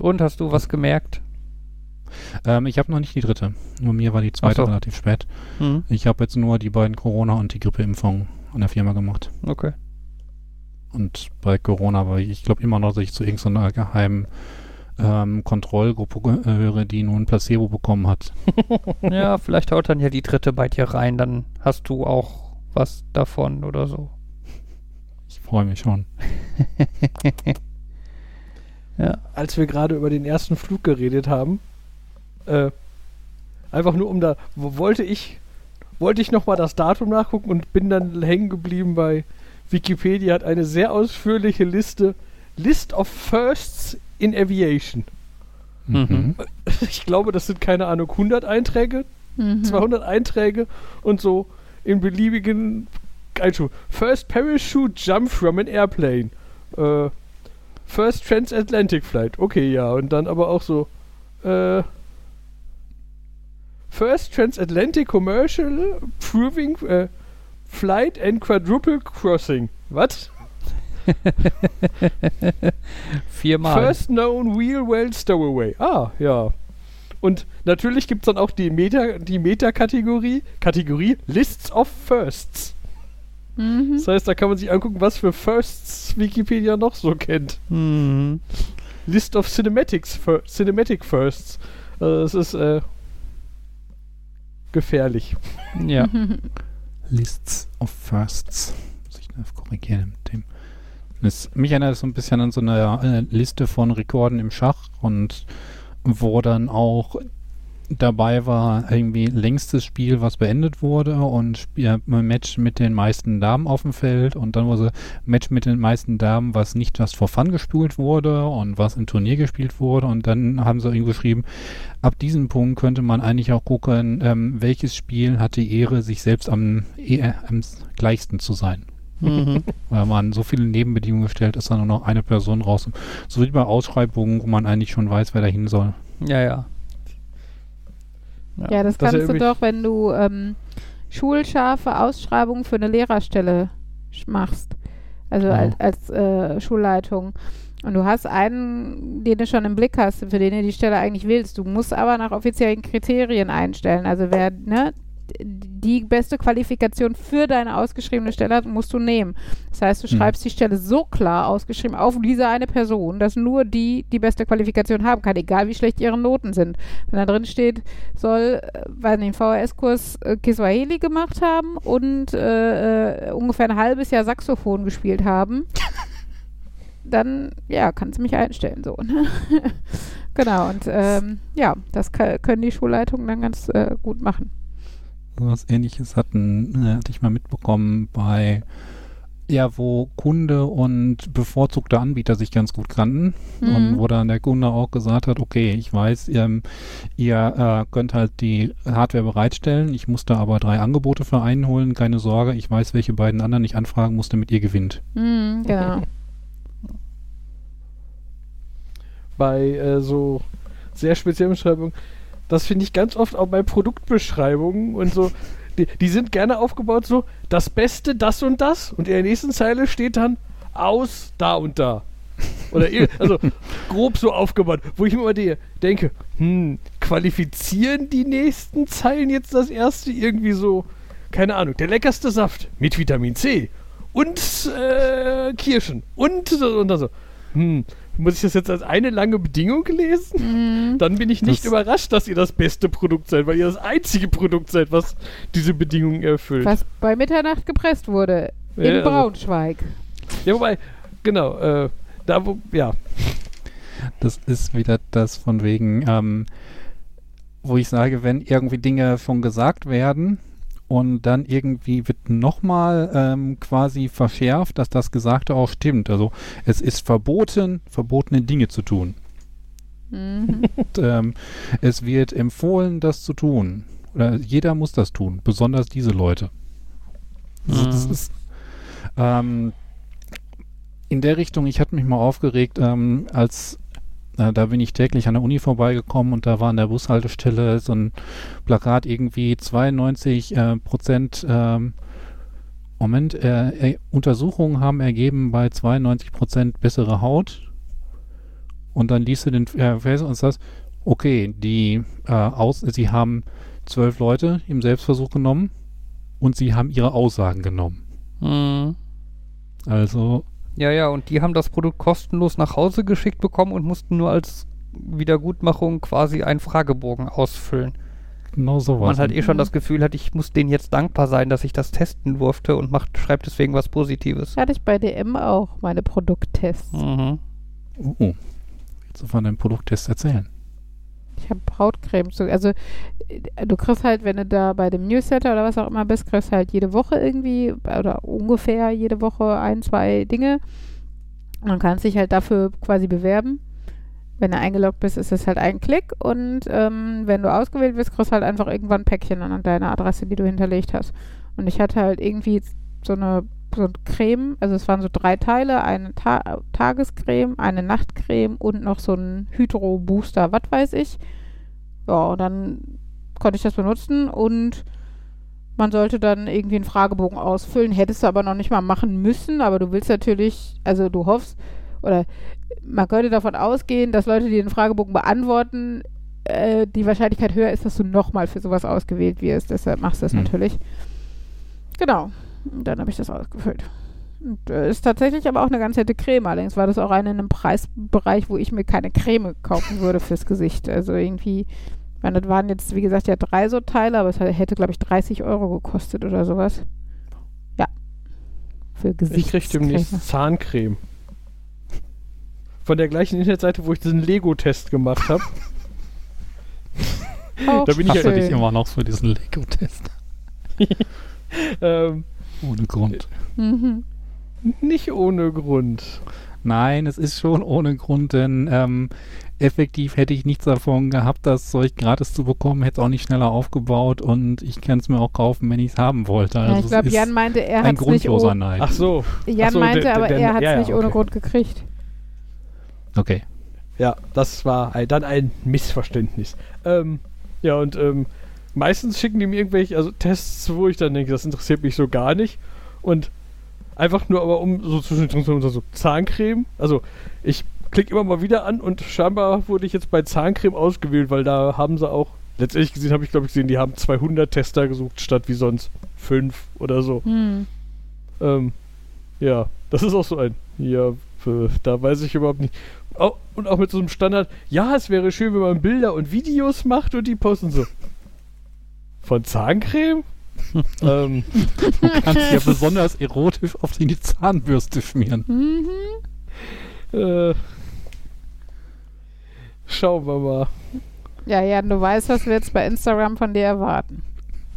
Und hast du was gemerkt? Ähm, ich habe noch nicht die dritte. Nur mir war die zweite so. relativ spät. Hm. Ich habe jetzt nur die beiden Corona- und die Grippeimpfungen an der Firma gemacht. Okay. Und bei Corona war ich, ich glaube immer noch, dass ich zu irgendeiner geheimen ähm, Kontrollgruppe gehöre, die nur ein Placebo bekommen hat. Ja, vielleicht haut dann ja die dritte bei dir rein, dann hast du auch was davon oder so. Ich freue mich schon. Ja. als wir gerade über den ersten Flug geredet haben, äh, einfach nur um da, wo, wollte ich, wollte ich nochmal das Datum nachgucken und bin dann hängen geblieben bei Wikipedia, hat eine sehr ausführliche Liste, List of Firsts in Aviation. Mhm. Ich glaube, das sind keine Ahnung, 100 Einträge, Mhm. 200 Einträge und so in beliebigen Einschub. First Parachute Jump from an Airplane. Äh, first Transatlantic Flight. Okay, ja. Und dann aber auch so. Äh, first Transatlantic Commercial Proving äh, Flight and Quadruple Crossing. Was? Viermal. First known wheel well stowaway. Ah, ja. Und natürlich gibt es dann auch die Meta, die Meta-Kategorie, Kategorie Lists of Firsts. Mhm. Das heißt, da kann man sich angucken, was für Firsts Wikipedia noch so kennt. Mhm. List of Cinematics, fir Cinematic Firsts. Also das ist äh, gefährlich. Ja. Lists of Firsts. Muss ich das korrigieren mit dem. Das, mich erinnert es so ein bisschen an so eine äh, Liste von Rekorden im Schach und wo dann auch dabei war irgendwie längstes Spiel, was beendet wurde und Spiel, äh, Match mit den meisten Damen auf dem Feld und dann war so Match mit den meisten Damen, was nicht just for fun gespielt wurde und was im Turnier gespielt wurde und dann haben sie irgendwie geschrieben, ab diesem Punkt könnte man eigentlich auch gucken, ähm, welches Spiel hat die Ehre, sich selbst am, eh, am gleichsten zu sein. Mhm. Weil man so viele Nebenbedingungen stellt, ist dann nur noch eine Person raus. So wie bei Ausschreibungen, wo man eigentlich schon weiß, wer da hin soll. Ja, ja. Ja, Das das ja kannst du doch, wenn du ähm, schulscharfe Ausschreibungen für eine Lehrerstelle machst. Also Oh. als, als äh, Schulleitung. Und du hast einen, den du schon im Blick hast, für den du die Stelle eigentlich willst. Du musst aber nach offiziellen Kriterien einstellen. Also wer ne, die beste Qualifikation für deine ausgeschriebene Stelle hat, musst du nehmen. Das heißt, du Mhm. schreibst die Stelle so klar ausgeschrieben auf diese eine Person, dass nur die die beste Qualifikation haben kann, egal wie schlecht ihre Noten sind. Wenn da drin steht, soll, äh, weiß nicht, einen VHS-Kurs äh, Kiswahili gemacht haben und äh, äh, ungefähr ein halbes Jahr Saxophon gespielt haben, dann, ja, kannst du mich einstellen, so. Ne? genau, und ähm, ja, das können die Schulleitungen dann ganz äh, gut machen. So was ähnliches hatten, äh, hatte ich mal mitbekommen bei Ja, wo Kunde und bevorzugter Anbieter sich ganz gut kannten Mhm. und wo dann der Kunde auch gesagt hat, okay, ich weiß, ähm, ihr äh, könnt halt die Hardware bereitstellen, ich musste aber drei Angebote für einen holen, keine Sorge, ich weiß, welche beiden anderen ich anfragen musste, damit ihr gewinnt. Mhm, genau. bei äh, so sehr speziellen Beschreibungen. Das finde ich ganz oft auch bei Produktbeschreibungen und so. Die, die sind gerne aufgebaut so, das Beste, das und das. Und in der nächsten Zeile steht dann aus da und da. Oder also grob so aufgebaut, wo ich mir immer de denke, hm, qualifizieren die nächsten Zeilen jetzt das erste irgendwie so, keine Ahnung, der leckerste Saft mit Vitamin C und äh, Kirschen und so und so. Hm, muss ich das jetzt als eine lange Bedingung lesen? Mhm. Dann bin ich nicht Das- überrascht, dass ihr das beste Produkt seid, weil ihr das einzige Produkt seid, was diese Bedingungen erfüllt. Was bei Mitternacht gepresst wurde. Ja, in also- Braunschweig. Ja, wobei, genau, äh, da wo, ja. Das ist wieder das von wegen, ähm, wo ich sage, wenn irgendwie Dinge schon gesagt werden und dann irgendwie wird nochmal ähm, quasi verschärft, dass das Gesagte auch stimmt. Also es ist verboten, verbotene Dinge zu tun. Mhm. Und, ähm, es wird empfohlen, das zu tun. Oder jeder muss das tun, besonders diese Leute. Also Mhm. ist ähm, in der Richtung, ich hatte mich mal aufgeregt, ähm, als äh, da bin ich täglich an der Uni vorbeigekommen und da war an der Bushaltestelle so ein Plakat irgendwie 92 äh, Prozent ähm, Moment, äh, äh, Untersuchungen haben ergeben bei 92 Prozent bessere Haut. Und dann liest du den äh, Vers und sagst, okay, die äh, aus, sie haben zwölf Leute im Selbstversuch genommen und sie haben ihre Aussagen genommen. Mhm. Also, Ja, ja, und die haben das Produkt kostenlos nach Hause geschickt bekommen und mussten nur als Wiedergutmachung quasi einen Fragebogen ausfüllen. genau sowas. Man halt eh schon Mhm. das Gefühl hat, ich muss denen jetzt dankbar sein, dass ich das testen durfte und macht, schreibt deswegen was Positives. Hatte ich bei DM auch meine Produkttests. Mhm. Oh, willst du von deinem Produkttest erzählen? Ich habe Hautcreme zu. Also äh, du kriegst halt, wenn du da bei dem Newsletter oder was auch immer bist, kriegst halt jede Woche irgendwie oder ungefähr jede Woche ein, zwei Dinge. Kannst du dich halt dafür quasi bewerben. Wenn du eingeloggt bist, ist es halt ein Klick und ähm, wenn du ausgewählt bist, kriegst du halt einfach irgendwann ein Päckchen an deine Adresse, die du hinterlegt hast. Und ich hatte halt irgendwie so eine, so eine Creme, also es waren so drei Teile, eine Ta Tagescreme, eine Nachtcreme und noch so ein Hydro-Booster, was weiß ich. Ja, und dann konnte ich das benutzen und man sollte dann irgendwie einen Fragebogen ausfüllen. Hättest du aber noch nicht mal machen müssen, aber du willst natürlich, also du hoffst, oder man könnte davon ausgehen, dass Leute, die den Fragebogen beantworten, äh, die Wahrscheinlichkeit höher ist, dass du nochmal für sowas ausgewählt wirst. Deshalb machst du das Hm. natürlich. Genau. Und dann habe ich das ausgefüllt. Und, äh, ist tatsächlich aber auch eine ganz nette Creme. Allerdings war das auch eine in einem Preisbereich, wo ich mir keine Creme kaufen würde fürs Gesicht. Also irgendwie, ich meine, das waren jetzt, wie gesagt, ja drei so Teile, aber es hätte, glaube ich, 30 Euro gekostet oder sowas. Ja. Für Gesicht. Ich krieg demnächst Zahncreme. Von der gleichen Internetseite, wo ich diesen Lego-Test gemacht habe. Auch Da bin ich ja dich immer noch für diesen Lego-Test? ähm, Ohne Grund. Mhm. nicht ohne Grund. Nein, es ist schon ohne Grund, denn ähm, effektiv hätte ich nichts davon gehabt, das Zeug gratis zu bekommen, hätte es auch nicht schneller aufgebaut und ich kann es mir auch kaufen, wenn ich es haben wollte. Also ja, ich es glaube, Jan meinte, er ein hat es nicht, grundloser oh, Neid. Ach so. Jan Ach so, meinte, aber er hat es ja, ja, nicht ohne okay. Grund gekriegt. Okay. Ja, das war ein, dann ein Missverständnis. Ähm, ja, und ähm, meistens schicken die mir irgendwelche also Tests, wo ich dann denke, das interessiert mich so gar nicht. Und einfach nur aber um so zwischendrin so, Zahncreme. Also ich klicke immer mal wieder an und scheinbar wurde ich jetzt bei Zahncreme ausgewählt, weil da haben sie auch, letztendlich gesehen habe ich glaube ich gesehen, die haben 200 Tester gesucht statt wie sonst 5 oder so. Hm. Ähm, ja, das ist auch so ein. Ja, da weiß ich überhaupt nicht. Oh, und auch mit so einem Standard. Ja, es wäre schön, wenn man Bilder und Videos macht und die posten so. Von Zahncreme? ähm, Du kannst ja besonders erotisch auf die Zahnbürste schmieren. Mhm. äh, schauen wir mal. Ja, Jan, du weißt, was wir jetzt bei Instagram von dir erwarten.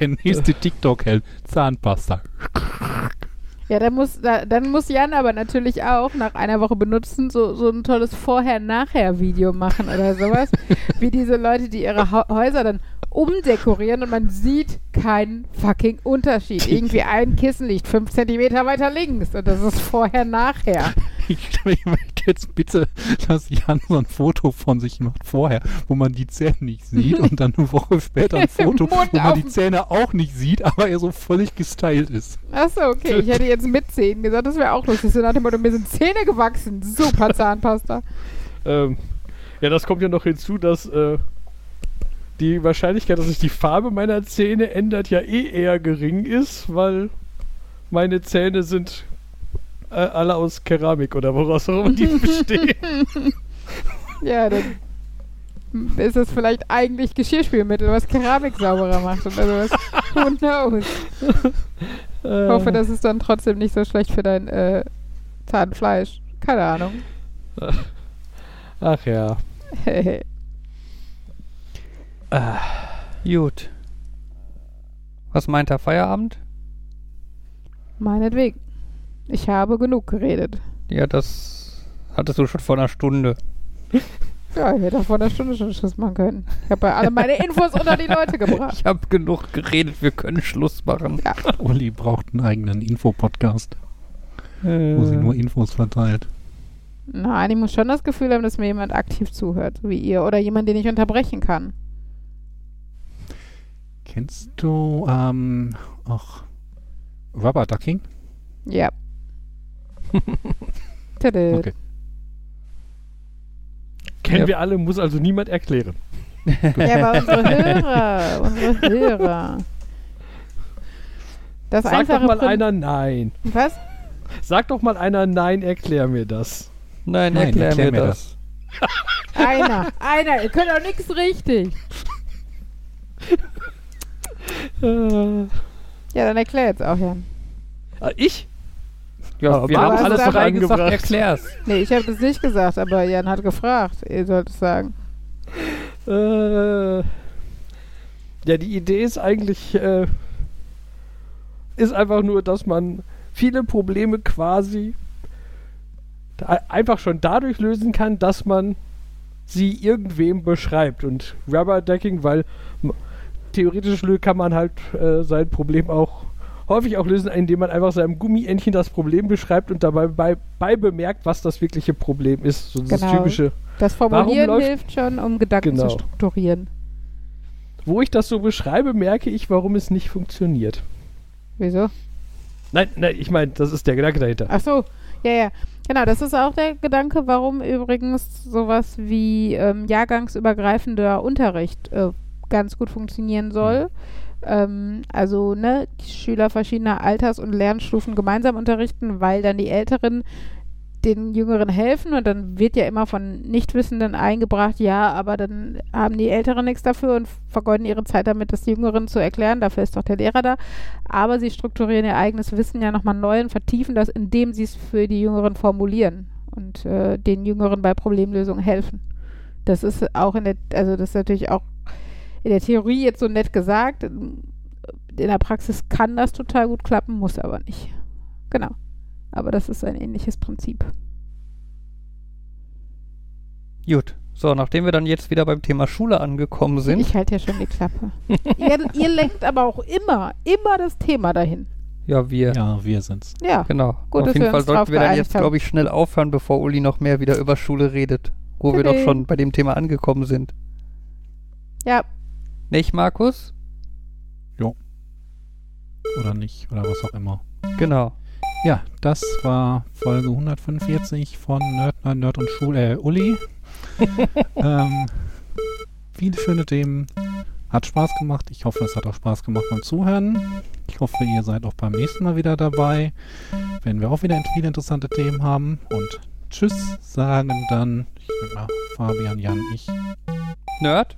Der nächste TikTok-Held. Zahnpasta. Ja, dann muss, da, dann muss Jan aber natürlich auch nach einer Woche benutzen so, so ein tolles Vorher-Nachher-Video machen oder sowas. wie diese Leute, die ihre ha Häuser dann umdekorieren und man sieht keinen fucking Unterschied. Irgendwie ein Kissen liegt fünf Zentimeter weiter links und das ist Vorher-Nachher. Ich, ich möchte jetzt bitte, dass Jan so ein Foto von sich macht vorher, wo man die Zähne nicht sieht und dann eine Woche später ein Foto, wo man die Zähne auch nicht sieht, aber er so völlig gestylt ist. Achso, okay. Ich hätte jetzt mit Zähnen gesagt, das wäre auch lustig. So nach dem Motto, mir sind Zähne gewachsen. Super Zahnpasta. Ähm, ja, das kommt ja noch hinzu, dass äh, die Wahrscheinlichkeit, dass sich die Farbe meiner Zähne ändert, ja eh eher gering ist, weil meine Zähne sind alle aus Keramik oder woraus auch immer die bestehen. Ja, dann ist das vielleicht eigentlich Geschirrspülmittel, was Keramik sauberer macht oder sowas. Who knows? Ich Äh, hoffe, das ist dann trotzdem nicht so schlecht für dein äh, Zahnfleisch. Keine Ahnung. Ach ja. Gut. Was meint der Feierabend? Meinetwegen. Ich habe genug geredet. Ja, das hattest du schon vor einer Stunde. Ja, ich hätte auch vor einer Stunde schon Schluss machen können. Ich habe ja alle meine Infos unter die Leute gebracht. Ich habe genug geredet, wir können Schluss machen. Ja. Uli braucht einen eigenen Infopodcast, wo sie nur Infos verteilt. Nein, ich muss schon das Gefühl haben, dass mir jemand aktiv zuhört, so wie ihr. Oder jemand, den ich unterbrechen kann. Kennst du, ähm, auch Rubber Ducking? Ja. Okay. Kennen Ja. wir alle, muss also niemand erklären. Ja, aber unsere Hörer, unsere Hörer. Das Sag doch mal Prin- einer Nein. Was? Sag doch mal einer Nein, erklär mir das. Nein, Nein, erklär, erklär mir mir das. Einer, einer. Ihr könnt doch nichts richtig. Äh, Ja, dann erklär jetzt auch, Jan. ah, ich? Ja, Aber wir haben alles es gesagt, angebracht. erklär's. Nee, ich habe das nicht gesagt, aber Jan hat gefragt. Ihr sollt es sagen. Äh, ja, die Idee ist eigentlich, äh, ist einfach nur, dass man viele Probleme quasi da einfach schon dadurch lösen kann, dass man sie irgendwem beschreibt. Und Rubberdecking, weil m- theoretisch kann man halt äh, sein Problem auch häufig auch lösen, indem man einfach seinem Gummientchen das Problem beschreibt und dabei bei, bei bemerkt, was das wirkliche Problem ist. So das Genau. typische. Das Formulieren läuft- hilft schon, um Gedanken Genau. zu strukturieren. Wo ich das so beschreibe, merke ich, warum es nicht funktioniert. Wieso? Nein, nein, ich meine, das ist der Gedanke dahinter. Ach so, ja, ja. Genau, das ist auch der Gedanke, warum übrigens sowas wie ähm, jahrgangsübergreifender Unterricht äh, ganz gut funktionieren soll. Ähm, also, ne, die Schüler verschiedener Alters- und Lernstufen gemeinsam unterrichten, weil dann die Älteren den Jüngeren helfen und dann wird ja immer von Nichtwissenden eingebracht, ja, aber dann haben die Älteren nichts dafür und vergeuden ihre Zeit damit, das Jüngeren zu erklären. Dafür ist doch der Lehrer da. Aber sie strukturieren ihr eigenes Wissen ja nochmal neu und vertiefen das, indem sie es für die Jüngeren formulieren und äh, den Jüngeren bei Problemlösung helfen. Das ist auch in der, also das ist natürlich auch in der Theorie jetzt so nett gesagt. In der Praxis kann das total gut klappen, muss aber nicht. Genau. Aber das ist ein ähnliches Prinzip. Gut. So, nachdem wir dann jetzt wieder beim Thema Schule angekommen sind, Ich halte ja schon die Klappe. ihr, ihr lenkt aber auch immer, immer das Thema dahin. ja, wir. Ja, wir sind's. Ja. Genau. Gut, Auf dass jeden wir Fall sollten wir dann jetzt, glaube ich, schnell aufhören, bevor Uli noch mehr wieder über Schule redet. Wo wir doch schon bei dem Thema angekommen sind. Ja, Nicht, Markus? Oder nicht, oder was auch immer. Genau. Ja, das war Folge 145 von Nerd, Nerd, Nerd und Schule, äh, Uli. ähm, viele schöne Themen. Hat Spaß gemacht. Ich hoffe, es hat auch Spaß gemacht beim Zuhören. Ich hoffe, ihr seid auch beim nächsten Mal wieder dabei, wenn wir auch wieder viele interessante Themen haben. Und Tschüss sagen dann, ich bin mal Fabian, Jan, ich, Nerd?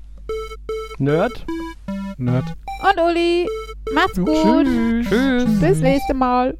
Nerd. Nerd. Und Uli. Macht's gut. Tschüss. Tschüss. Bis nächste Mal.